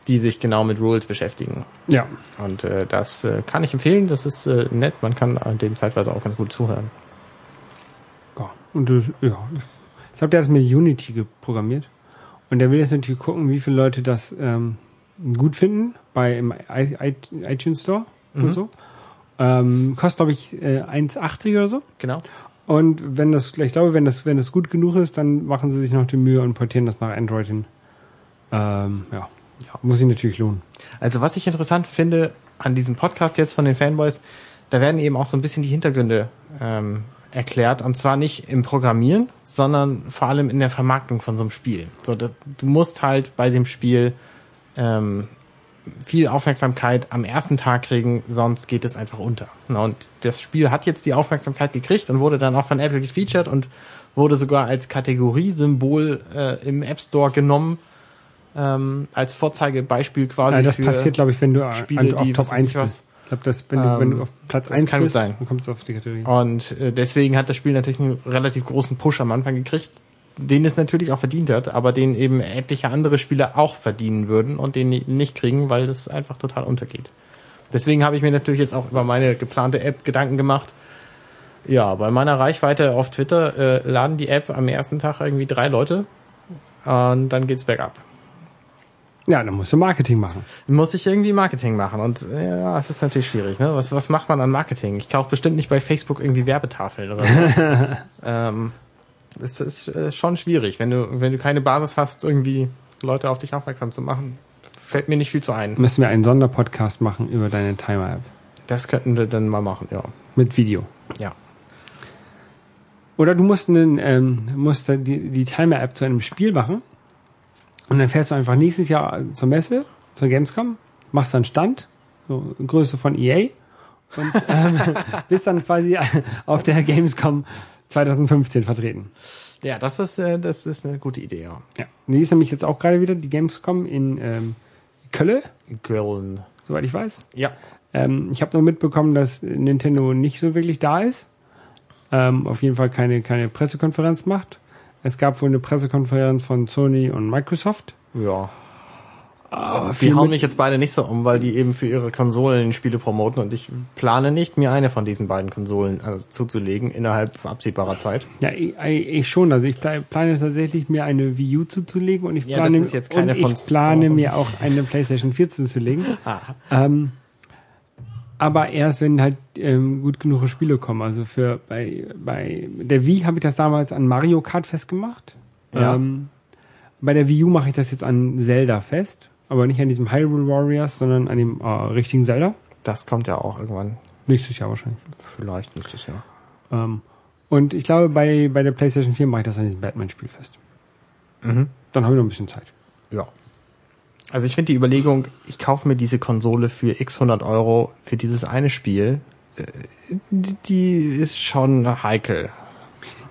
die sich genau mit Rules beschäftigen. Ja. Und äh, das äh, kann ich empfehlen, das ist äh, nett, man kann an dem zeitweise auch ganz gut zuhören. Ja, und das, ja. Ich glaube, der hat es mit Unity geprogrammiert. Und der will jetzt natürlich gucken, wie viele Leute das ähm, gut finden bei im iTunes Store und so. Ähm, kostet, glaube ich, äh, 1,80 oder so. Genau. Und wenn das, ich glaube, wenn das, wenn das gut genug ist, dann machen sie sich noch die Mühe und portieren das nach Android hin. Ähm, ja. Ja. Muss sich natürlich lohnen. Also was ich interessant finde an diesem Podcast jetzt von den Fanboys, da werden eben auch so ein bisschen die Hintergründe ähm, erklärt. Und zwar nicht im Programmieren, sondern vor allem in der Vermarktung von so einem Spiel. So, da, du musst halt bei dem Spiel ähm, viel Aufmerksamkeit am ersten Tag kriegen, sonst geht es einfach unter. Und das Spiel hat jetzt die Aufmerksamkeit gekriegt und wurde dann auch von Apple gefeatured und wurde sogar als Kategoriesymbol äh, im App Store genommen, ähm, als Vorzeigebeispiel quasi Ja, das für passiert, glaube ich, wenn du Spiele, an, auf die, Top was weiß 1 ich was. bist. Ich glaube, das, wenn, du, wenn du Ähm, auf Platz das 1 kann gut bist, sein. dann kommst du auf die Kategorie. Und äh, deswegen hat das Spiel natürlich einen relativ großen Push am Anfang gekriegt, den es natürlich auch verdient hat, aber den eben etliche andere Spieler auch verdienen würden und den nicht kriegen, weil das einfach total untergeht. Deswegen habe ich mir natürlich jetzt auch über meine geplante App Gedanken gemacht. Ja, bei meiner Reichweite auf Twitter äh, laden die App am ersten Tag irgendwie drei Leute und dann geht's bergab. Ja, dann musst du Marketing machen. Muss ich irgendwie Marketing machen und äh, ja, es ist natürlich schwierig. Ne? Was, was macht man an Marketing? Ich kaufe bestimmt nicht bei Facebook irgendwie Werbetafeln oder so. ähm, das ist äh, schon schwierig, wenn du wenn du keine Basis hast, irgendwie Leute auf dich aufmerksam zu machen. Fällt mir nicht viel zu ein. Müssen wir einen Sonderpodcast machen über deine Timer-App. Das könnten wir dann mal machen, ja. Mit Video. Ja. Oder du musst, einen, ähm, musst die, die Timer-App zu einem Spiel machen. Und dann fährst du einfach nächstes Jahr zur Messe, zur Gamescom, machst dann Stand, so Größe von EA. Und ähm, bist dann quasi auf der Gamescom 2015 vertreten. Ja, das ist äh, das ist eine gute Idee, ja. Ja. Die ist nämlich jetzt auch gerade wieder, die Gamescom in ähm, Köln, Grillen. soweit ich weiß. Ja. Ähm, ich habe nur mitbekommen, dass Nintendo nicht so wirklich da ist. Ähm, auf jeden Fall keine, keine Pressekonferenz macht. Es gab wohl eine Pressekonferenz von Sony und Microsoft. Ja. Aber Die viel hauen mich jetzt beide nicht so um, weil die eben für ihre Konsolen Spiele promoten und ich plane nicht, mir eine von diesen beiden Konsolen äh, zuzulegen innerhalb absehbarer Zeit. Ja, ich, ich schon. Also ich pla- plane tatsächlich mir eine Wii U zuzulegen und ich Ja, plane, keine und ich plane mir auch eine PlayStation 4 zuzulegen. Ah. Ähm, aber erst, wenn halt ähm, gut genug Spiele kommen. Also für bei, bei der Wii habe ich das damals an Mario Kart festgemacht. Ja. Ähm, bei der Wii U mache ich das jetzt an Zelda fest. Aber nicht an diesem Hyrule Warriors, sondern an dem äh, richtigen Zelda. Das kommt ja auch irgendwann. Nächstes Jahr wahrscheinlich. Vielleicht nächstes Jahr. Ähm, und ich glaube, bei, bei der PlayStation 4 mache ich das an diesem Batman-Spiel fest. Mhm. Dann habe ich noch ein bisschen Zeit. Ja. Also ich finde die Überlegung, ich kaufe mir diese Konsole für x 100 Euro für dieses eine Spiel, äh, die- die ist schon heikel.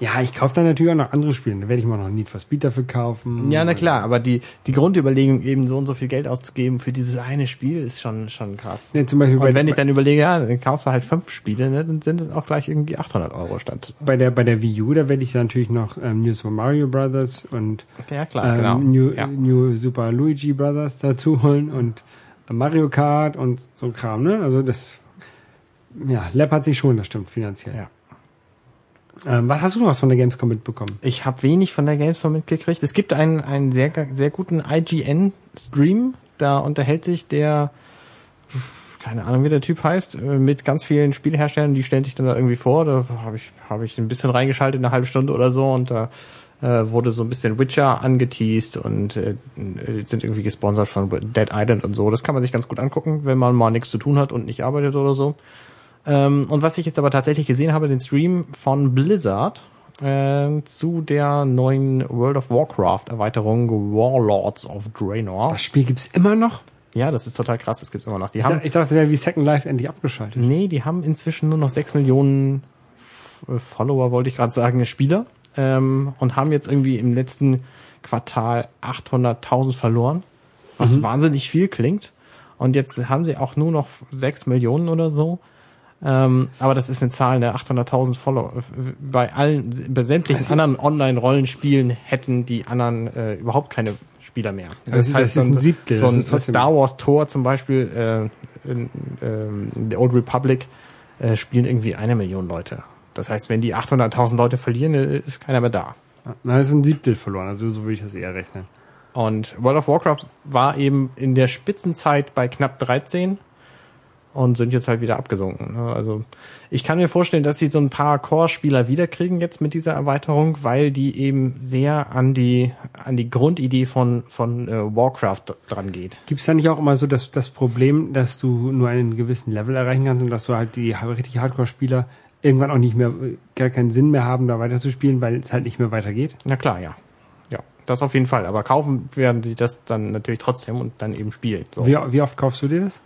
Ja, ich kaufe dann natürlich auch noch andere Spiele. Da werde ich mal noch Need for Speed dafür kaufen. Ja, na klar, aber die, die Grundüberlegung, eben so und so viel Geld auszugeben für dieses eine Spiel, ist schon, schon krass. Ja, zum Beispiel bei, Und wenn ich dann überlege, ja, dann kaufst du halt fünf Spiele, ne, dann sind es auch gleich irgendwie 800 Euro statt. bei der bei der Wii U, da werde ich natürlich noch ähm, New Super Mario Brothers und Ja, klar, ähm, genau. New, ja. New Super Luigi Brothers dazu holen und Mario Kart und so Kram, ne? Also das ja, läppert sich schon, das stimmt, finanziell. Ja. Ähm, was hast du noch was von der Gamescom mitbekommen? Ich habe wenig von der Gamescom mitgekriegt. Es gibt einen, einen sehr, sehr guten IGN-Stream. Da unterhält sich der, keine Ahnung, wie der Typ heißt, äh, mit ganz vielen Spieleherstellern. Die stellen sich dann da irgendwie vor. Da habe ich, hab ich ein bisschen reingeschaltet, eine halbe Stunde oder so. Und da äh, wurde so ein bisschen Witcher angeteased und äh, sind irgendwie gesponsert von Dead Island und so. Das kann man sich ganz gut angucken, wenn man mal nichts zu tun hat und nicht arbeitet oder so. Ähm, und was ich jetzt aber tatsächlich gesehen habe, den Stream von Blizzard äh, zu der neuen World of Warcraft Erweiterung Warlords of Draenor. Das Spiel gibt's immer noch? Ja, das ist total krass, das gibt's immer noch. Die Ich, haben, dachte, ich dachte, das wäre wie Second Life endlich abgeschaltet. nee, die haben inzwischen nur noch 6 Millionen Follower, wollte ich gerade sagen, Spieler. Ähm, und haben jetzt irgendwie im letzten Quartal 800.000 verloren, was wahnsinnig viel klingt. Und jetzt haben sie auch nur noch 6 Millionen oder so. Ähm, aber das ist eine Zahl, ne? 800.000 Follower. Bei allen, bei sämtlichen anderen Online-Rollenspielen hätten die anderen äh, überhaupt keine Spieler mehr. Das ist- das ist ein Siebtel, So ein Star Wars Tor zum Beispiel, äh, in, ähm, The Old Republic, äh, spielen irgendwie eine Million Leute. Das heißt, wenn die 800.000 Leute verlieren, äh, ist keiner mehr da. Na, das ist ein Siebtel verloren, also so würde ich das eher rechnen. Und World of Warcraft war eben in der Spitzenzeit bei knapp 13 und sind jetzt halt wieder abgesunken. ne? Also ich kann mir vorstellen, dass sie so ein paar Core-Spieler wiederkriegen jetzt mit dieser Erweiterung, weil die eben sehr an die an die Grundidee von von äh, Warcraft dran geht. Gibt es da nicht auch immer so das, das Problem, dass du nur einen gewissen Level erreichen kannst und dass du halt die richtig Hardcore-Spieler irgendwann auch nicht mehr, äh, gar keinen Sinn mehr haben, da weiterzuspielen, weil es halt nicht mehr weitergeht? Na klar, ja. Ja, das auf jeden Fall. Aber kaufen werden sie das dann natürlich trotzdem und dann eben spielen. So. Wie, wie oft kaufst du dir das?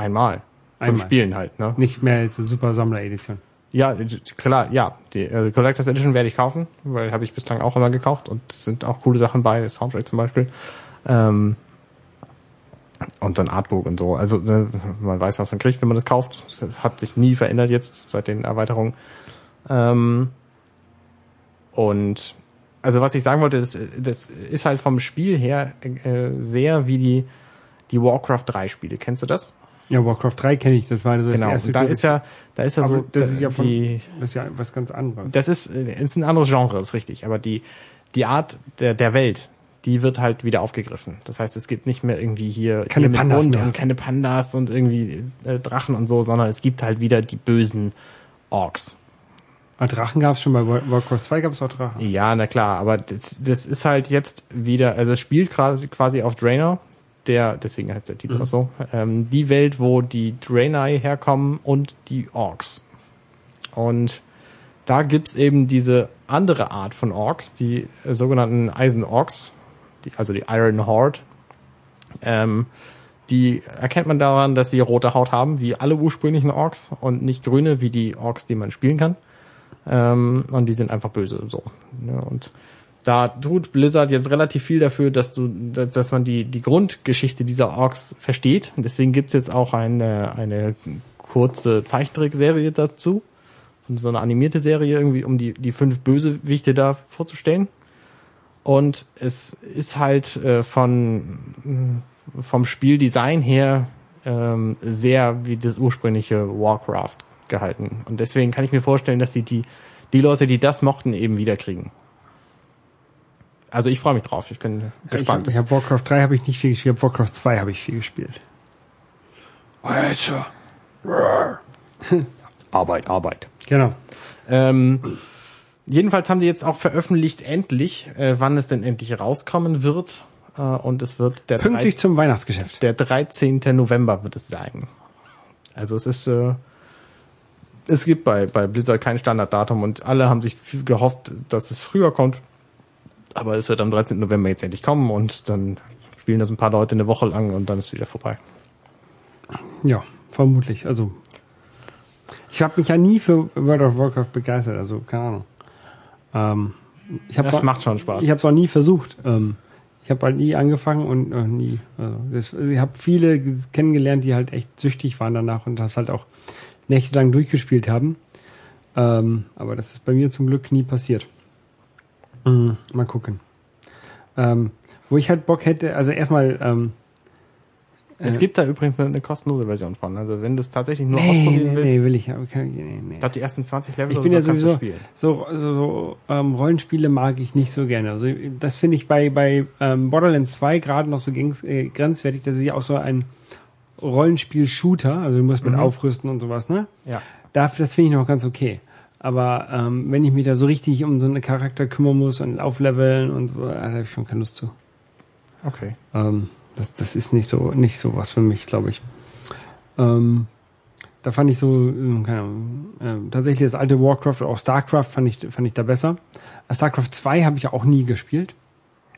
Einmal. Zum Einmal. Spielen halt, ne? Nicht mehr als so Super Sammler-Edition. Ja, äh, klar, ja. Die äh, Collectors Edition werde ich kaufen, weil habe ich bislang auch immer gekauft und es sind auch coole Sachen bei, Soundtrack zum Beispiel. Ähm, und dann Artbook und so. Also äh, man weiß, was man kriegt, wenn man das kauft. Das hat sich nie verändert jetzt seit den Erweiterungen. Ähm, und also was ich sagen wollte, das, das ist halt vom Spiel her äh, sehr wie die die Warcraft 3 Spiele. Kennst du das? Ja, Warcraft 3 kenne ich, das war so das Genau. erste. Und da ist ja da ist ja aber so das ist ja von, die das ist ja was ganz anderes. das ist, äh, ist ein anderes Genre, ist richtig. Aber die, die Art der, der Welt, die wird halt wieder aufgegriffen. Das heißt, es gibt nicht mehr irgendwie hier Keine hier Pandas mehr. und keine Pandas und irgendwie äh, Drachen und so, sondern es gibt halt wieder die bösen Orks. Ah, Drachen gab es schon bei War- Warcraft 2 gab es auch Drachen. Ja, na klar, aber das, das ist halt jetzt wieder, also es spielt quasi, quasi auf Draenor, der, deswegen heißt der Titel Mhm. auch so, ähm, die Welt, wo die Draenei herkommen und die Orks. Und da gibt's eben diese andere Art von Orks, die äh, sogenannten Eisen-Orks, die, also die Iron Horde. Ähm, die erkennt man daran, dass sie rote Haut haben, wie alle ursprünglichen Orks und nicht grüne, wie die Orks, die man spielen kann. Ähm, und die sind einfach böse, so. Ne? Und da tut Blizzard jetzt relativ viel dafür, dass du, dass man die, die Grundgeschichte dieser Orks versteht. Und deswegen gibt's jetzt auch eine, eine kurze Zeichentrickserie dazu. So- eine animierte Serie irgendwie, um die, die fünf Bösewichte da vorzustellen. Und es ist halt äh, von vom Spieldesign her ähm, sehr wie das ursprüngliche Warcraft gehalten. Und deswegen kann ich mir vorstellen, dass die, die, die Leute, die das mochten, eben wiederkriegen. Also ich freue mich drauf. Ich bin gespannt. Ich habe hab Warcraft 3 habe ich nicht viel gespielt, Warcraft 2 habe ich viel gespielt. Arbeit, Arbeit. Genau. Ähm, jedenfalls haben die jetzt auch veröffentlicht, endlich, äh, wann es denn endlich rauskommen wird. Äh, und es wird der, Pünktlich zum Weihnachtsgeschäft. der 13. November wird es sein. Also es ist, äh, es gibt bei, bei Blizzard kein Standarddatum und alle haben sich gehofft, dass es früher kommt. Aber es wird am 13. November jetzt endlich kommen und dann spielen das ein paar Leute eine Woche lang und dann ist es wieder vorbei. Ja, vermutlich. Also ich habe mich ja nie für World of Warcraft begeistert, also keine Ahnung. Ähm, ich Das macht schon Spaß. ich habe es auch nie versucht. Ähm, ich habe halt nie angefangen und äh, nie. Also das, ich habe viele kennengelernt, die halt echt süchtig waren danach und das halt auch nächtelang durchgespielt haben. Ähm, aber das ist bei mir zum Glück nie passiert. Mhm, mal gucken. Ähm, wo ich halt Bock hätte, also erstmal ähm, Es gibt da übrigens eine, eine kostenlose Version von. Also wenn du es tatsächlich nur nee, ausprobieren nee, willst, nee, will ich. kann- Nee, nee. ich glaube die ersten 20 Level Ich bin ja so kannst du sowieso spielen. so, so, so ähm, Rollenspiele mag ich nicht so gerne. Also das finde ich bei bei ähm, Borderlands 2 gerade noch so äh, grenzwertig. Das ist ja auch so ein Rollenspiel-Shooter. Also du musst mit Mhm. aufrüsten und sowas, ne? Ja. Da, das finde ich noch ganz okay. Aber ähm, wenn ich mich da so richtig um so einen Charakter kümmern muss und aufleveln und so, da habe ich schon keine Lust zu. Okay. Ähm, das, das ist nicht so, nicht so was für mich, glaube ich. Ähm, da fand ich so, ähm, keine Ahnung, ähm, tatsächlich das alte Warcraft oder auch Starcraft fand ich, fand ich da besser. Äh, Starcraft 2 habe ich ja auch nie gespielt.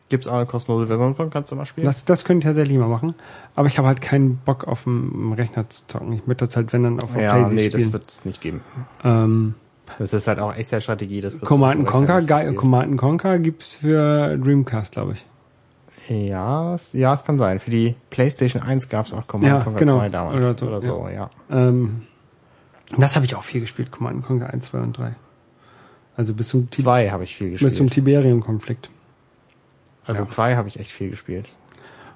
Gibt's auch eine kostenlose Version von? Kannst du mal spielen? Das, das könnte ich tatsächlich mal machen. Aber ich habe halt keinen Bock auf dem Rechner zu zocken. Ich möchte das halt, wenn dann auf der ja, Playstation nee, das spielen. wird es nicht geben. ähm, Das ist halt auch echt sehr Strategie. Das Command Conquer, geil. Command Conquer gibt's für Dreamcast, glaube ich. Ja, es- ja, es kann sein. Für die PlayStation 1 gab's auch Command Ja, Conquer genau. 2 damals. Oder so, Oder so, ja. Ähm, das habe ich auch viel gespielt, Command Conquer 1, 2 und 3. Also bis zum, Ti- Zwei habe ich viel bis zum gespielt. Tiberium-Konflikt. Also Ja. zwei habe ich echt viel gespielt.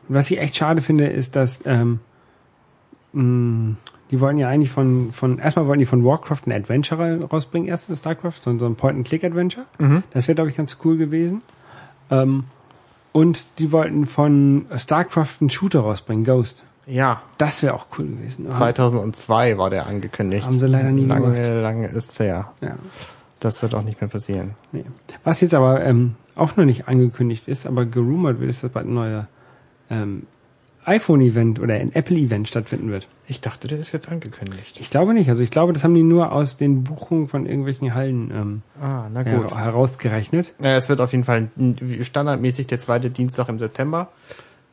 Und was ich echt schade finde, ist, dass ähm, mh, die wollten ja eigentlich von, von erstmal wollten die von Warcraft ein Adventure rausbringen, erst in StarCraft, so, so ein Point-and-Click-Adventure. Mhm. Das wäre, glaube ich, ganz cool gewesen. Ähm, Und die wollten von StarCraft einen Shooter rausbringen, Ghost. Ja, Das wäre auch cool gewesen. 2002 war der angekündigt. Haben sie leider nie lange, gemacht. lange ist her. Ja. Das wird auch nicht mehr passieren. Nee. Was jetzt aber ähm, auch noch nicht angekündigt ist, aber gerumort wird, ist, dass bald ein neuer ähm, iPhone-Event oder ein Apple-Event stattfinden wird. Ich dachte, der ist jetzt angekündigt. Ich glaube nicht. Also ich glaube, das haben die nur aus den Buchungen von irgendwelchen Hallen ähm, Ah, na ja, gut. herausgerechnet. Ja, es wird auf jeden Fall standardmäßig der zweite Dienstag im September.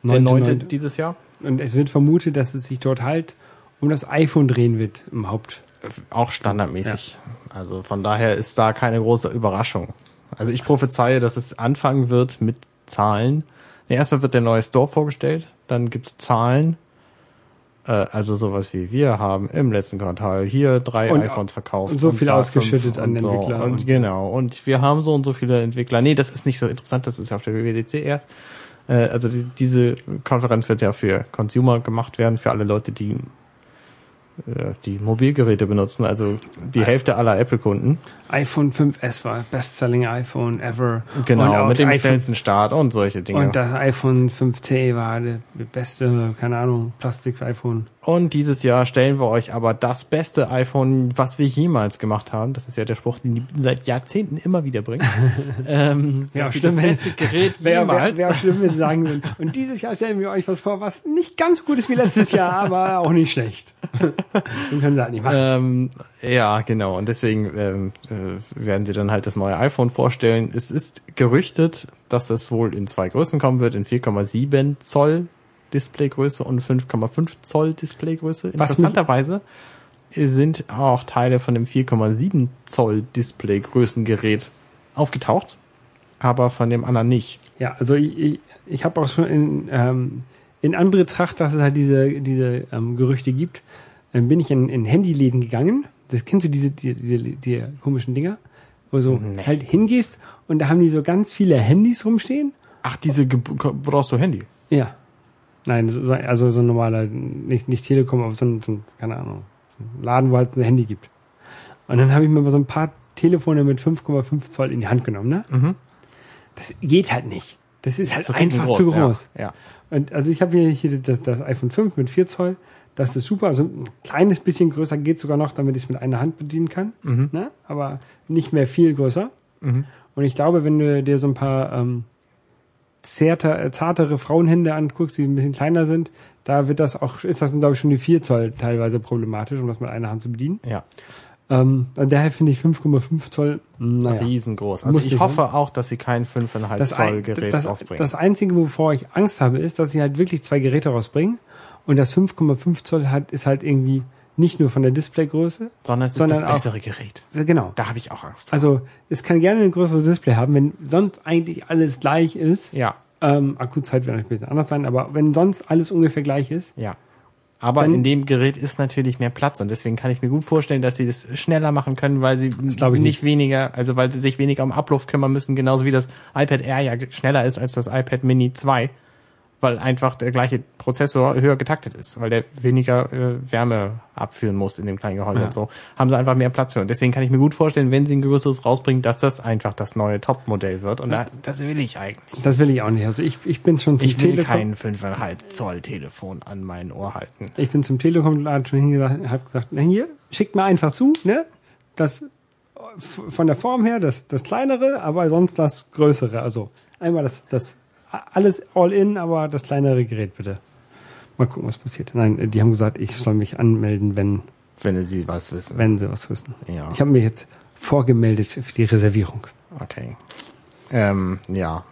Der Neunte, neunte neunte. dieses Jahr. Und es wird vermutet, dass es sich dort halt um das iPhone drehen wird im Haupt. Auch standardmäßig. Also von daher ist da keine große Überraschung. Also ich prophezeie, dass es anfangen wird mit Zahlen. Nee, erstmal wird der neue Store vorgestellt, dann gibt's Zahlen. Äh, also sowas wie wir haben im letzten Quartal hier drei Und- iPhones verkauft. und so viel da ausgeschüttet an und so. Entwickler. Und genau. Und wir haben so und so viele Entwickler. Nee, das ist nicht so interessant, das ist ja auf der WWDC erst. Äh, also die, diese Konferenz wird ja für Consumer gemacht werden, für alle Leute, die äh, die Mobilgeräte benutzen, also die Hälfte aller Apple-Kunden. iPhone 5S war Best-Selling iPhone ever. Genau, mit dem iPhone, schnellsten Start und solche Dinge. Und das iPhone 5C war der beste, keine Ahnung, Plastik-iPhone. Und dieses Jahr stellen wir euch aber das beste iPhone, was wir jemals gemacht haben. Das ist ja der Spruch, den die seit Jahrzehnten immer wieder bringen. ähm, Ja, das das beste Gerät Wäre wär, jemals. wär auch schlimm, wenn sie sagen würden. Und dieses Jahr stellen wir euch was vor, was nicht ganz so gut ist wie letztes Jahr, aber auch nicht schlecht. Den können sie halt nicht machen. Ähm, ja, genau. Und deswegen ähm, äh, werden sie dann halt das neue iPhone vorstellen. Es ist gerüchtet, dass das wohl in zwei Größen kommen wird, in 4,7 Zoll Displaygröße und 5,5 Zoll Displaygröße. Interessanterweise sind auch Teile von dem 4,7 Zoll Displaygrößengerät aufgetaucht, aber von dem anderen nicht. Ja, also ich, ich, ich habe auch schon in, ähm, in Anbetracht, dass es halt diese, diese ähm, Gerüchte gibt, ähm, bin ich in, in Handyläden gegangen. Das kennst du diese, die, die, die komischen Dinger, wo du Nee. halt hingehst und da haben die so ganz viele Handys rumstehen. Ach, diese Ge brauchst du Handy? Ja. Nein, so- also so ein normaler, nicht, nicht Telekom, aber so ein, so ein, keine Ahnung, so Laden, wo halt ein Handy gibt. Und dann habe ich mir mal so ein paar Telefone mit 5,5 Zoll in die Hand genommen, ne? Mhm. Das geht halt nicht. Das ist halt So einfach riesengroß, zu groß. Ja. ja. Und also ich habe hier, hier das, das iPhone 5 mit 4 Zoll. Das ist super. Also ein kleines bisschen größer geht sogar noch, damit ich es mit einer Hand bedienen kann. Mhm. Ne? Aber nicht mehr viel größer. Mhm. Und ich glaube, wenn du dir so ein paar ähm, zärter, äh, zartere Frauenhände anguckst, die ein bisschen kleiner sind, da wird das auch, ist das, glaube ich, schon die 4 Zoll teilweise problematisch, um das mit einer Hand zu bedienen. ja. Ähm, daher finde ich 5,5 Zoll, mh, naja. Riesengroß. Also ich hoffe auch, dass sie kein 5,5 Das, Zoll Gerät das, rausbringen. das Einzige, wovor ich Angst habe, ist, dass sie halt wirklich zwei Geräte rausbringen. Und das 5,5 Zoll hat, ist halt irgendwie nicht nur von der Displaygröße. sondern es ist sondern das auch- bessere Gerät. Genau. Da habe ich auch Angst vor. Also es kann gerne ein größeres Display haben, wenn sonst eigentlich alles gleich ist. Ja, Ähm, Akkuzeit wird ein bisschen anders sein, aber wenn sonst alles ungefähr gleich ist, ja. Aber Dann- in dem Gerät ist natürlich mehr Platz und deswegen kann ich mir gut vorstellen, dass sie das schneller machen können, weil sie glaube ich nicht weniger, also weil sie sich weniger um Abluft kümmern müssen, genauso wie das iPad Air ja schneller ist als das iPad Mini 2, weil einfach der gleiche Prozessor höher getaktet ist, weil der weniger äh, Wärme abführen muss in dem kleinen Gehäuse Ja. und so, haben sie einfach mehr Platz für. Und deswegen kann ich mir gut vorstellen, wenn sie ein größeres rausbringen, dass das einfach das neue Top-Modell wird. Und da, das will ich eigentlich. das will ich auch nicht. Also ich, ich bin schon zum Ich will Telekom. kein 5,5 Zoll Telefon an mein Ohr halten. Ich bin zum Telekom-Laden schon hingesagt, hab gesagt, na hier, schickt mir einfach zu, ne? Das von der Form her das, das kleinere, aber sonst das größere. Also einmal das, das alles all in, aber das kleinere Gerät bitte. Mal gucken, was passiert. Nein, die haben gesagt, ich soll mich anmelden, wenn, Wenn sie was wissen. wenn sie was wissen. Ja. Ich habe mir jetzt vorgemeldet für, die Reservierung. Okay. Ähm, ja.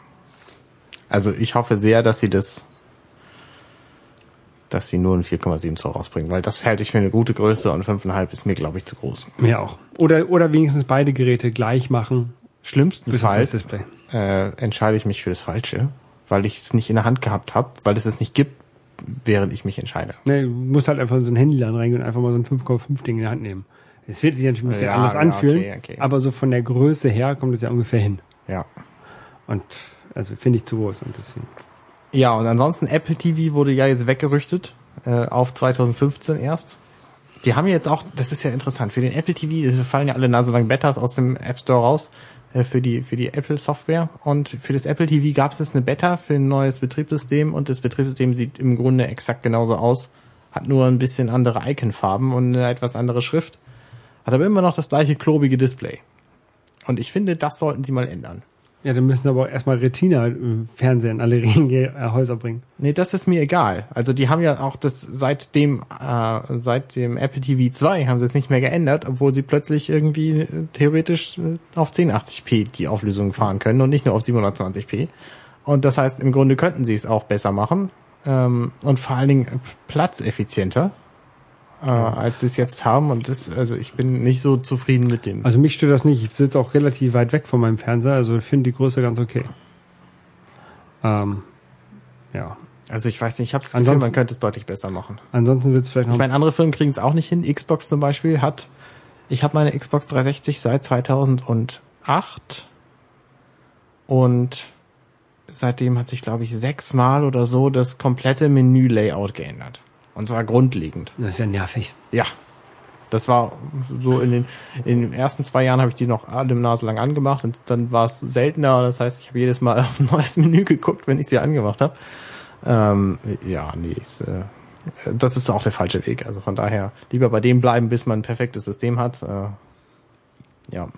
Also ich hoffe sehr, dass sie das, dass sie nur ein 4,7 Zoll rausbringen, weil das halte ich für eine gute Größe und 5,5 ist mir, glaube ich, zu groß. Mir auch. Oder, oder wenigstens beide Geräte gleich machen. Schlimmstenfalls äh, entscheide ich mich für das Falsche, weil ich es nicht in der Hand gehabt habe, weil es es nicht gibt, während ich mich entscheide. Ne, du musst halt einfach in so ein Handyladen reingehen und einfach mal so ein 5,5 Ding in die Hand nehmen. Es wird sich natürlich ein bisschen Ja, anders ja, anfühlen, okay, okay. aber so von der Größe her kommt es ja ungefähr hin. Ja. Und also finde ich zu groß und deswegen. Ja, und ansonsten Apple TV wurde ja jetzt weggerüchtet äh, auf 2015 erst. Die haben ja jetzt auch, das ist ja interessant, für den Apple TV fallen ja alle naselang Betas aus dem App Store raus. Äh, für die für die Apple Software und für das Apple TV gab es jetzt eine Beta für ein neues Betriebssystem und das Betriebssystem sieht im Grunde exakt genauso aus, hat nur ein bisschen andere Iconfarben und eine etwas andere Schrift, hat aber immer noch das gleiche klobige Display. Und ich finde, das sollten sie mal ändern. Ja, dann müssen aber erstmal Retina-Fernseher in alle äh, Häuser bringen. Nee, das ist mir egal. Also die haben ja auch das seit dem, äh, seit dem Apple TV 2 haben sie es nicht mehr geändert, obwohl sie plötzlich irgendwie äh, theoretisch äh, auf 1080p die Auflösung fahren können und nicht nur auf 720p. Und das heißt, im Grunde könnten sie es auch besser machen ähm, und vor allen Dingen platzeffizienter äh, als sie es jetzt haben. Und das, also ich bin nicht so zufrieden mit dem. Also mich stört das nicht. Ich sitze auch relativ weit weg von meinem Fernseher, also ich finde die Größe ganz okay. Ähm, ja. Also ich weiß nicht, ich habe das Gefühl, man könnte es deutlich besser machen. Ansonsten wird es vielleicht noch. Ich meine, andere Firmen kriegen es auch nicht hin. Xbox zum Beispiel hat, ich habe meine Xbox 360 seit 2008 und seitdem hat sich, glaube ich, sechsmal oder so das komplette Menü-Layout geändert. Und zwar grundlegend. das ist ja nervig. Ja. Das war so in den, in den ersten zwei Jahren habe ich die noch alle Nase lang angemacht und dann war es seltener. Das heißt, ich habe jedes Mal auf ein neues Menü geguckt, wenn ich sie angemacht habe. Ähm, ja, nee, ist, äh, das ist auch der falsche Weg. Also von daher lieber bei dem bleiben, bis man ein perfektes System hat. Äh, ja.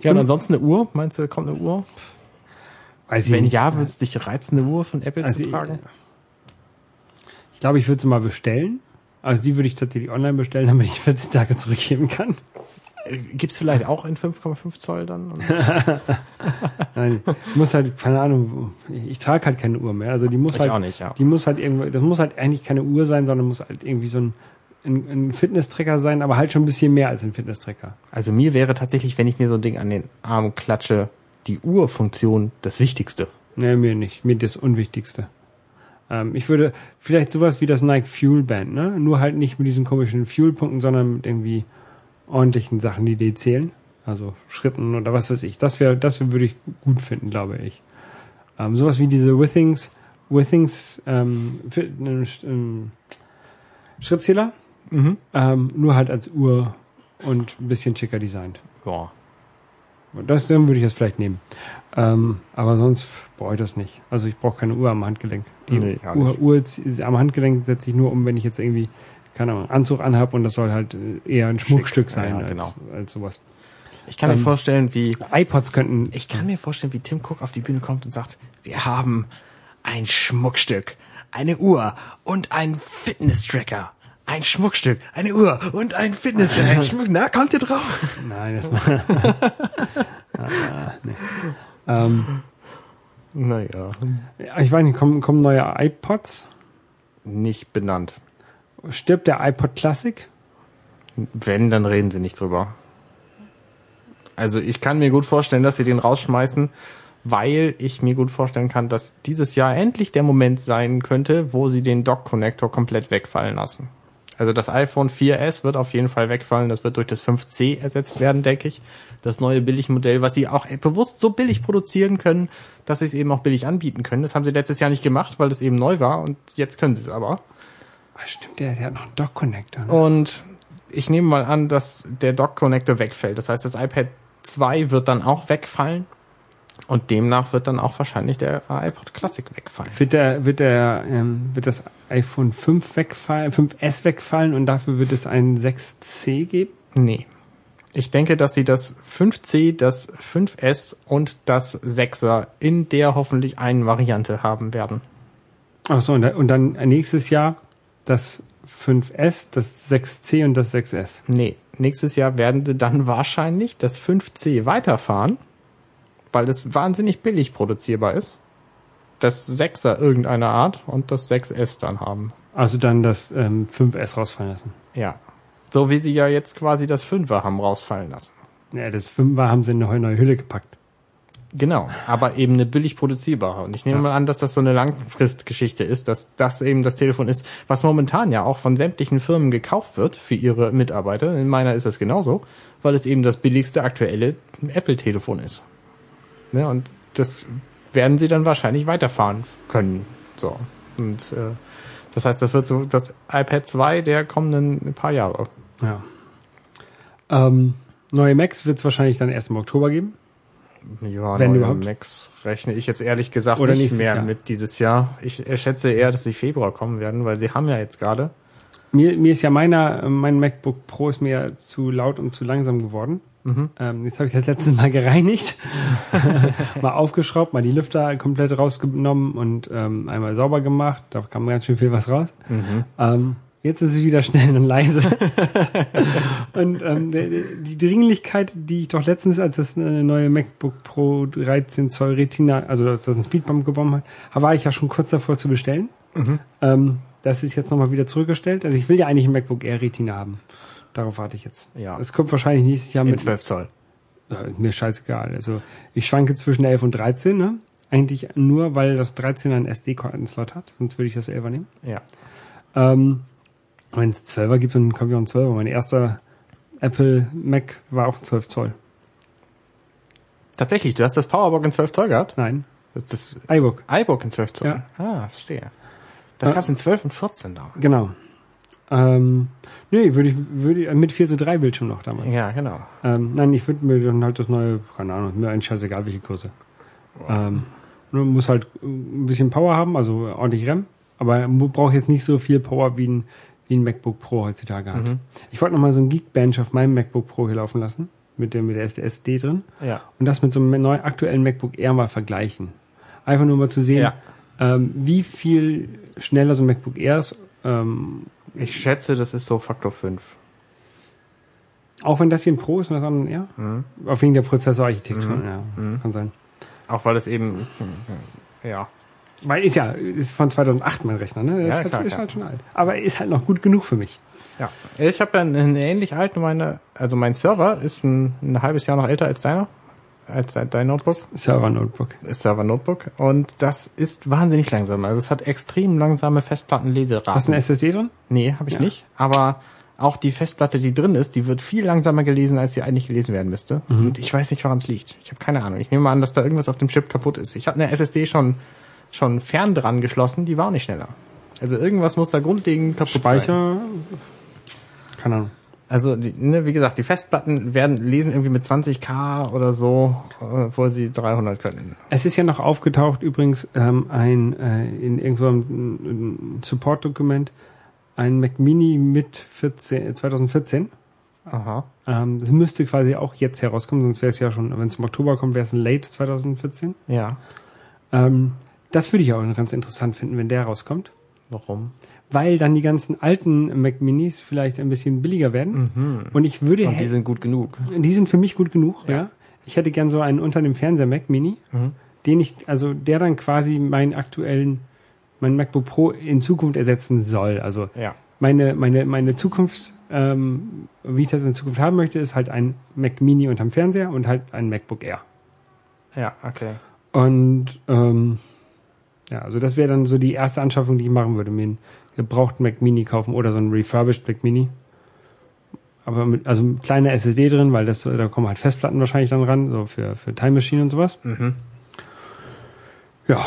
Ja, und ansonsten eine Uhr. Meinst du, kommt eine Uhr? Weiß Wenn ja, würde es dich reizen, eine Uhr von Apple Also zu tragen? Ich glaube, ich würde sie mal bestellen. Also die würde ich tatsächlich online bestellen, damit ich 14 Tage zurückgeben kann. Äh, Gibt's vielleicht auch in 5,5 Zoll dann? Nein, ich muss halt, keine Ahnung, ich, ich trage halt keine Uhr mehr. Also die muss Ich halt, nicht, ja. die muss halt irgendwo, das muss halt eigentlich keine Uhr sein, sondern muss halt irgendwie so ein, ein, ein Fitness-Tracker sein, aber halt schon ein bisschen mehr als ein Fitness-Tracker. Also mir wäre tatsächlich, wenn ich mir so ein Ding an den Arm klatsche, die Uhrfunktion das Wichtigste. Nee, mir nicht. Mir das Unwichtigste. Ähm, ich würde vielleicht sowas wie das Nike Fuel Band, ne? Nur halt nicht mit diesen komischen Fuel-Punkten, sondern mit irgendwie ordentlichen Sachen, die die zählen. Also Schritten oder was weiß ich. Das wäre, das würde ich gut finden, glaube ich. Ähm, sowas wie diese Withings, Withings ähm, ähm, Schrittzähler, Mhm. ähm, nur halt als Uhr und ein bisschen schicker designt. Ja. Das dann würde ich das vielleicht nehmen. Ähm, aber sonst brauche ich das nicht. Also ich brauche keine Uhr am Handgelenk. Die Nee, Uhr. Uhr am Handgelenk setze ich nur um, wenn ich jetzt irgendwie, keine Ahnung, Anzug anhab und das soll halt äh, eher ein Schmuckstück sein Ja, als, genau. als sowas. Ich kann mir Ähm, vorstellen, wie iPods könnten, ich kann mir vorstellen, wie Tim Cook auf die Bühne kommt und sagt: Wir haben ein Schmuckstück, eine Uhr und ein Fitness-Tracker. Ein Schmuckstück, eine Uhr und ein Fitness-Tracker. Ein Schmuck, na, kommt ihr drauf? nein, das mal. ah, nee. ähm, Naja, ja, ich weiß nicht, kommen, kommen neue iPods? nicht benannt. Stirbt der iPod Classic? Wenn, dann reden sie nicht drüber. Also ich kann mir gut vorstellen, dass sie den rausschmeißen, weil ich mir gut vorstellen kann, dass dieses Jahr endlich der Moment sein könnte, wo sie den Dock-Connector komplett wegfallen lassen. Also das iPhone 4S wird auf jeden Fall wegfallen, das wird durch das 5C ersetzt werden, denke ich. Das neue Billigmodell, was sie auch bewusst so billig produzieren können, dass sie es eben auch billig anbieten können. Das haben sie letztes Jahr nicht gemacht, weil das eben neu war und jetzt können sie es aber. Ah, stimmt, der, der hat noch einen Dock-Connector. Ne? Und ich nehme mal an, dass der Dock-Connector wegfällt. Das heißt, das iPad 2 wird dann auch wegfallen. Und demnach wird dann auch wahrscheinlich der iPod Classic wegfallen. Wird der, wird der, ähm, wird das iPhone 5 wegfallen, 5S wegfallen und dafür wird es ein 6C geben? Nee. Ich denke, dass sie das 5C, das 5S und das 6er in der hoffentlich einen Variante haben werden. Ach so, und, da- und dann nächstes Jahr das 5S, das 6C und das 6S. Nee, nächstes Jahr werden sie dann wahrscheinlich das 5C weiterfahren, weil es wahnsinnig billig produzierbar ist. Das 6er irgendeiner Art und das 6S dann haben. Also dann das ähm, 5S rausfallen lassen. Ja. So wie sie ja jetzt quasi das 5er haben rausfallen lassen. Ja, das 5er haben sie in eine neue Hülle gepackt. Genau, aber eben eine billig produzierbare. Und ich nehme Ja. mal an, dass das so eine Langfristgeschichte ist, dass das eben das Telefon ist, was momentan ja auch von sämtlichen Firmen gekauft wird für ihre Mitarbeiter. In meiner ist das genauso, weil es eben das billigste aktuelle Apple-Telefon ist. Ne, und das werden sie dann wahrscheinlich weiterfahren können. So. Und äh, das heißt, das wird so das iPad 2 der kommenden paar Jahre. Ja. Ähm, neue Macs wird es wahrscheinlich dann erst im Oktober geben. Ja, Wenn neue überhaupt. Macs rechne ich jetzt ehrlich gesagt Oder nicht mehr Jahr. mit dieses Jahr. Ich schätze eher, dass sie Februar kommen werden, weil sie haben ja jetzt gerade. Mir, mir ist ja meiner, äh, mein MacBook Pro ist mir zu laut und zu langsam geworden. Ähm, jetzt habe ich das letztes Mal gereinigt, mal aufgeschraubt, mal die Lüfter komplett rausgenommen und ähm, einmal sauber gemacht. Da kam ganz schön viel was raus. Ähm, jetzt ist es wieder schnell und leise. und ähm, die Dringlichkeit, die ich doch letztens, als das äh, neue MacBook Pro 13 Zoll Retina, also das ein Speedbump gekommen hat, war ich ja schon kurz davor zu bestellen. Ähm, das ist jetzt nochmal wieder zurückgestellt. Also ich will ja eigentlich ein MacBook Air Retina haben. Darauf warte ich jetzt. Ja. Es kommt wahrscheinlich nächstes Jahr In mit. 12 Zoll. Ist mir scheißegal. Also ich schwanke zwischen 11 und 13, ne? Eigentlich nur, weil das 13 einen SD-Karten-Slot hat. Sonst würde ich das 11er nehmen. Ja. Ähm, wenn es 12er gibt, dann kommt ja auch ein 12er. Mein erster Apple Mac war auch 12 Zoll. Tatsächlich, du hast das Powerbook in 12 Zoll gehabt? Nein, Das, das iBook. iBook in 12 Zoll? Ja. Ah, verstehe. Das Ja. gab's in 12 und 14 damals. Genau. Ähm, nee, würde ich, würde ich, mit 4 zu 3 Bildschirm noch damals. Ja, genau. Ähm, nein, ich würde mir dann halt das neue, keine Ahnung, mir eigentlich scheißegal, welche Größe. Ähm, nur muss halt ein bisschen Power haben, also ordentlich RAM, aber braucht jetzt nicht so viel Power wie ein, wie ein MacBook Pro heutzutage hat. Ich wollte noch mal so ein Geekbench auf meinem MacBook Pro hier laufen lassen, mit der, mit der SD drin, Ja. und das mit so einem neu aktuellen MacBook Air mal vergleichen. Einfach nur mal zu sehen, Ja. ähm, wie viel schneller so ein MacBook Air ist, ähm, Ich schätze, das ist so Faktor 5. auch wenn das hier ein Pro ist und das andere Air. Mhm. Auf wegen der Prozessorarchitektur, ja, kann sein. Auch weil es eben, ja. Weil ist ja, ist von 2008 mein Rechner, ne? Das Ja, ist, halt, klar, ist klar. halt schon alt. Aber er ist halt noch gut genug für mich. Ja. Ich habe ja einen, einen ähnlich alten, meine, also mein Server ist ein, ein halbes Jahr noch älter als deiner, als dein, Notebook. Server-Notebook. Server Notebook. Und das ist wahnsinnig langsam. Also es hat extrem langsame Festplattenleseraten. Hast du eine SSD drin? Nee, habe ich Ja. nicht. Aber auch die Festplatte, die drin ist, die wird viel langsamer gelesen, als sie eigentlich gelesen werden müsste. Mhm. Und ich weiß nicht, woran es liegt. Ich habe keine Ahnung. Ich nehme mal an, dass da irgendwas auf dem Chip kaputt ist. Ich habe eine SSD schon schon fern dran geschlossen, die war auch nicht schneller. Also irgendwas muss da grundlegend kaputt sein. Speicher? Keine Ahnung. Also, die, ne, wie gesagt, die Festplatten werden lesen irgendwie mit 20k oder so, äh, obwohl sie 300 können. Es ist ja noch aufgetaucht, übrigens, ähm, ein, äh, in irgendeinem Support-Dokument, ein Mac Mini mit 14, 2014. Aha. Ähm, das müsste quasi auch jetzt herauskommen, sonst wäre es ja schon, wenn es im Oktober kommt, wäre es ein Late 2014. Ja. Ähm, das würde ich auch ganz interessant finden, wenn der rauskommt. Warum? Weil dann die ganzen alten Mac Minis vielleicht ein bisschen billiger werden. Und ich würde, Und die sind gut genug. die sind für mich gut genug, ja. Ich hätte gern so einen unter dem Fernseher Mac Mini, den ich, also der dann quasi meinen aktuellen, mein MacBook Pro in Zukunft ersetzen soll. Also Ja. meine, meine, meine Zukunfts, ähm, wie ich das in Zukunft haben möchte, ist halt ein Mac Mini unterm Fernseher und halt ein MacBook Air. Ja, okay. Und ähm, ja, also das wäre dann so die erste Anschaffung, die ich machen würde, mir einen gebrauchten Mac Mini kaufen oder so einen refurbished Mac Mini. Aber mit, also mit kleiner SSD drin, weil das, da kommen halt Festplatten wahrscheinlich dann ran, so für, für Time Machine und sowas. Ja,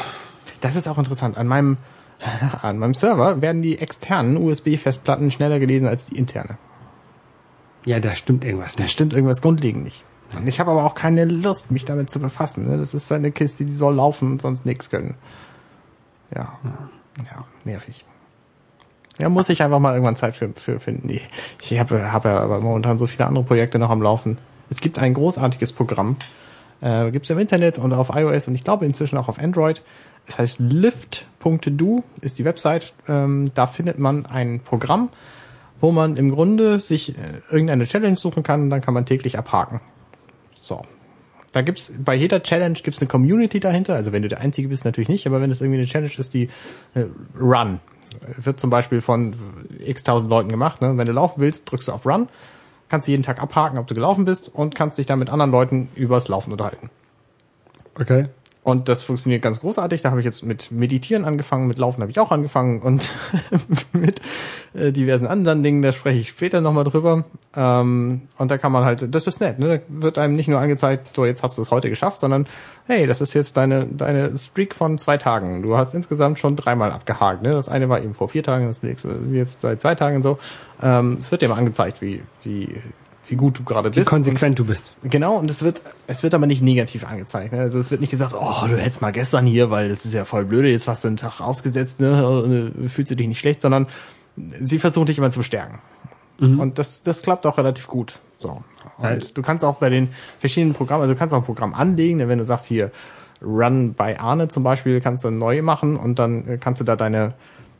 Das ist auch interessant. An meinem, an meinem Server werden die externen USB-Festplatten schneller gelesen als die interne. ja, da stimmt irgendwas Da nicht. stimmt irgendwas grundlegend nicht. Und ich habe aber auch keine Lust, mich damit zu befassen. ne? Das ist eine Kiste, die soll laufen und sonst nichts können. Ja. Ja, nervig. Ja, muss ich einfach mal irgendwann Zeit für, für finden. Ich, ich habe hab ja aber momentan so viele andere Projekte noch am Laufen. Es gibt ein großartiges Programm. Äh, gibt im Internet und auf iOS und ich glaube inzwischen auch auf Android. Es heißt lift.do ist die Website. Ähm, da findet man ein Programm, wo man im Grunde sich äh, irgendeine Challenge suchen kann und dann kann man täglich abhaken. So. Da gibt's bei jeder Challenge gibt's eine Community dahinter. Also wenn du der Einzige bist, natürlich nicht, aber wenn es irgendwie eine Challenge ist, die äh, Run wird zum Beispiel von x tausend Leuten gemacht. Ne? Wenn du laufen willst, drückst du auf Run, kannst du jeden Tag abhaken, ob du gelaufen bist und kannst dich dann mit anderen Leuten übers Laufen unterhalten. Okay. Und das funktioniert ganz großartig. Da habe ich jetzt mit Meditieren angefangen, mit Laufen habe ich auch angefangen und mit äh, diversen anderen Dingen, da spreche ich später nochmal drüber. Ähm, und da kann man halt, das ist nett, ne? Da wird einem nicht nur angezeigt, so jetzt hast du es heute geschafft, sondern hey, das ist jetzt deine, deine Streak von zwei Tagen. Du hast insgesamt schon dreimal abgehakt. Ne? Das eine war eben vor vier Tagen, das nächste jetzt seit zwei Tagen und so. Ähm, es wird dir mal angezeigt, wie, wie, wie gut du gerade Wie bist. konsequent du bist. Und, genau, und es wird, es wird aber nicht negativ angezeigt. Ne? Also es wird nicht gesagt, oh, du hättest mal gestern hier, weil das ist ja voll blöde, jetzt hast du einen Tag ausgesetzt, ne? und, äh, fühlst du dich nicht schlecht, sondern sie versuchen dich immer zu stärken. Und das, das klappt auch relativ gut. So. Und Weil- du kannst auch bei den verschiedenen Programmen, also du kannst auch ein Programm anlegen, ne, wenn du sagst hier Run bei Arne zum Beispiel, kannst du neu machen und dann äh, kannst du da deine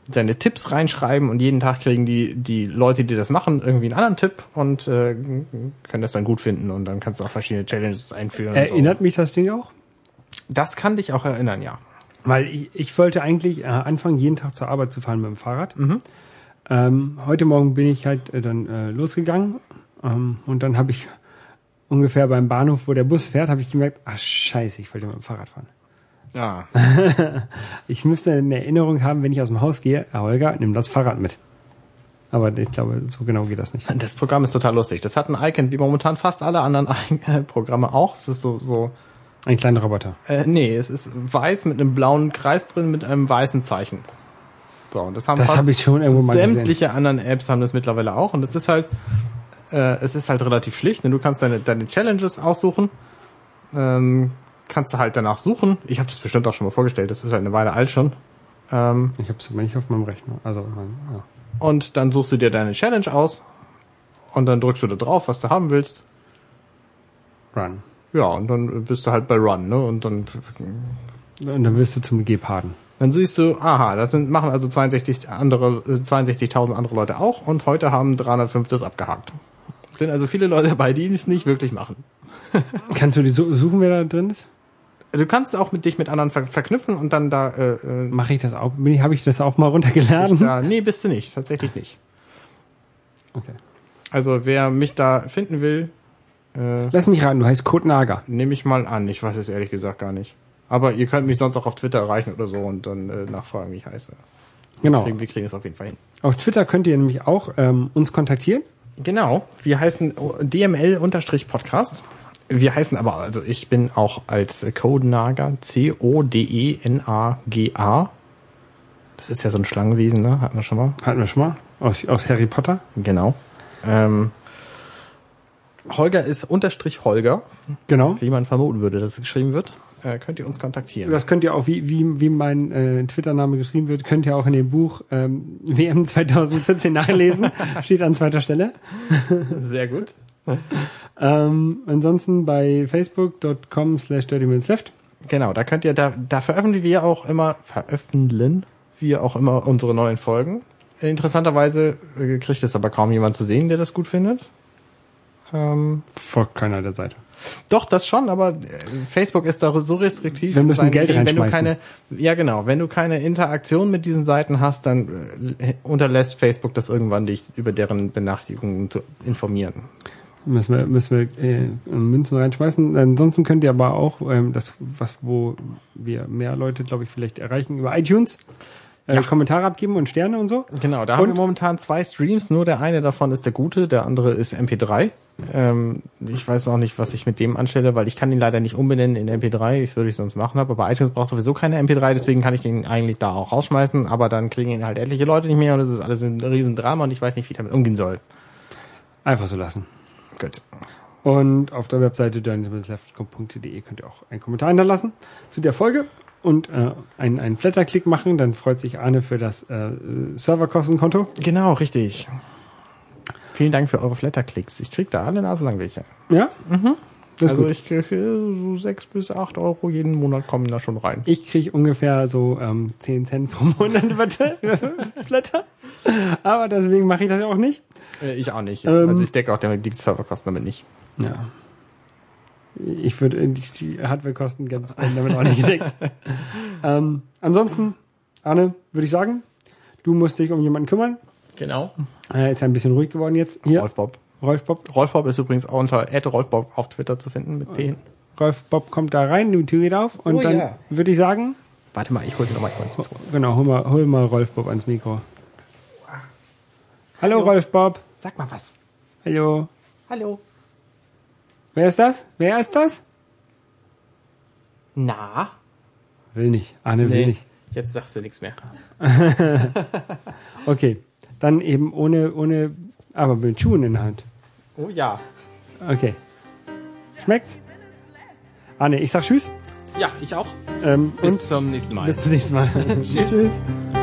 deine Tipps reinschreiben und jeden Tag kriegen die die Leute, die das machen, irgendwie einen anderen Tipp und äh, können das dann gut finden und dann kannst du auch verschiedene Challenges einführen. Erinnert mich das Ding auch? so. Das kann dich auch erinnern, ja. Weil ich, ich wollte eigentlich äh, anfangen, jeden Tag zur Arbeit zu fahren mit dem Fahrrad. Ähm, heute Morgen bin ich halt äh, dann äh, losgegangen ähm, und dann habe ich ungefähr beim Bahnhof, wo der Bus fährt, habe ich gemerkt, ach scheiße, ich wollte mit dem Fahrrad fahren. Ja. Ich müsste eine Erinnerung haben, wenn ich aus dem Haus gehe, Herr Holger, nimm das Fahrrad mit. Aber ich glaube, so genau geht das nicht. Das Programm ist total lustig. Das hat ein Icon, wie momentan fast alle anderen äh, Programme auch. Es ist so, so Ein kleiner Roboter. Äh, nee, es ist weiß mit einem blauen Kreis drin mit einem weißen Zeichen. So, und das haben Das fast habe ich schon irgendwo mal gesehen. sämtliche anderen Apps haben das mittlerweile auch und es ist halt äh, es ist halt relativ schlicht, denn du kannst deine deine Challenges aussuchen. Ähm, kannst du halt danach suchen. Ich habe das bestimmt auch schon mal vorgestellt, das ist halt eine Weile alt schon. Ähm, Ich habe es aber nicht auf meinem Rechner. Also, ja. und dann suchst du dir deine Challenge aus und dann drückst du da drauf, was du haben willst. Run. Ja, und dann bist du halt bei Run, ne? Und dann Und dann wirst du zum Geparden. Dann siehst du, aha, das sind, machen also 62 andere, äh, 62.000 andere Leute auch und heute haben 305 das abgehakt. Sind also viele Leute dabei, die es nicht wirklich machen. Kannst du die su- suchen, wer da drin ist? Du kannst auch mit dich mit anderen ver verknüpfen und dann da, äh, äh, Mache ich das auch? Habe ich das auch mal runtergeladen? da, nee, bist du nicht, tatsächlich nicht. Okay. Also wer mich da finden will, äh, Lass mich raten, du heißt Code Naga. nehme ich mal an. Ich weiß es ehrlich gesagt gar nicht. Aber ihr könnt mich sonst auch auf Twitter erreichen oder so und dann äh, nachfragen, wie ich heiße. Genau. Kriegen, wir kriegen es auf jeden Fall hin. Auf Twitter könnt ihr nämlich auch ähm, uns kontaktieren. Genau, wir heißen DML-Podcast. Wir heißen aber, also ich bin auch als Codenaga, C-O-D-E-N-A-G-A. Das ist ja so ein Schlangenwesen, ne? Hatten wir schon mal. Hatten wir schon mal. Aus, aus Harry Potter. Genau. Ähm, Holger ist Unterstrich Holger, Genau. wie man vermuten würde, dass es geschrieben wird. Äh, könnt ihr uns kontaktieren. Das könnt ihr auch, wie, wie, wie mein äh, Twitter-Name geschrieben wird, könnt ihr auch in dem Buch ähm, WM 2014 nachlesen. Steht an zweiter Stelle. Sehr gut. Ähm, ansonsten bei facebook.com slash dirtyminsleft. Genau, da könnt ihr, da, da veröffentlichen wir auch immer, veröffentlichen wir auch immer unsere neuen Folgen. Interessanterweise äh, kriegt es aber kaum jemand zu sehen, der das gut findet. Ähm, Folgt keiner der Seite. doch, das schon, aber äh, Facebook ist da so restriktiv. Wir müssen Geld Ideen, Wenn du keine, ja genau, wenn du keine Interaktion mit diesen Seiten hast, dann äh, unterlässt Facebook das irgendwann, dich über deren Benachrichtigungen zu informieren. Müssen wir, müssen wir äh, Münzen reinschmeißen. Ansonsten könnt ihr aber auch, ähm, das, was, wo wir mehr Leute, glaube ich, vielleicht erreichen, über iTunes äh, Ja. Kommentare abgeben und Sterne und so. Genau, da haben Und? wir momentan zwei Streams, nur der eine davon ist der gute, der andere ist MP3. Ähm, ich weiß noch nicht, was ich mit dem anstelle, weil ich kann ihn leider nicht umbenennen in MP3, das würde ich sonst machen, aber bei iTunes braucht sowieso keine MP3, deswegen kann ich den eigentlich da auch rausschmeißen, aber dann kriegen ihn halt etliche Leute nicht mehr und es ist alles ein Riesendrama und ich weiß nicht, wie ich damit umgehen soll. Einfach so lassen. Gut. Und auf der Webseite dirtyminsleft.de könnt ihr auch einen Kommentar hinterlassen zu der Folge und äh, einen, einen Flatterklick machen. Dann freut sich Arne für das äh, Serverkostenkonto. Genau, richtig. Vielen Dank für eure Flatterklicks. Ich krieg da alle Nase lang welche. Ja? Mhm. Das ist Also gut. ich kriege so sechs bis acht Euro jeden Monat kommen da schon rein. Ich kriege ungefähr so ähm, 10 Cent pro Monat bitte Flatter. Aber deswegen mache ich das ja auch nicht. Äh, Ich auch nicht. Ähm. also ich decke auch die Serverkosten damit nicht. Ja. Ich würde äh, die, Hardwarekosten ganz damit auch nicht gedeckt. ähm, ansonsten, Arne, würde ich sagen, du musst dich um jemanden kümmern. Genau. Äh, ist ja ein bisschen ruhig geworden jetzt. Hier, Rolf Bob. Rolf Bob. Rolf Bob ist übrigens auch unter Rolf Bob auf Twitter zu finden mit P. Rolf Bob kommt da rein, die Tür geht auf und Oh dann ja. würde ich sagen, Warte mal, ich hol dir nochmal ins Mikro. genau, hol mal, hol mal Rolf Bob ans Mikro. Hallo, Rolf Bob. Sag mal was. Hallo. Hallo. Wer ist das? Wer ist das? Na? Will nicht. Arne will nicht. Jetzt sagst du nichts mehr. Okay. Dann eben ohne, ohne, aber mit Schuhen in der Hand. Oh ja. Okay. Schmeckt's? Ah ne, ich sag Tschüss. Ja, ich auch. Ähm, Bis und zum nächsten Mal. bis zum nächsten Mal. Tschüss. Dirty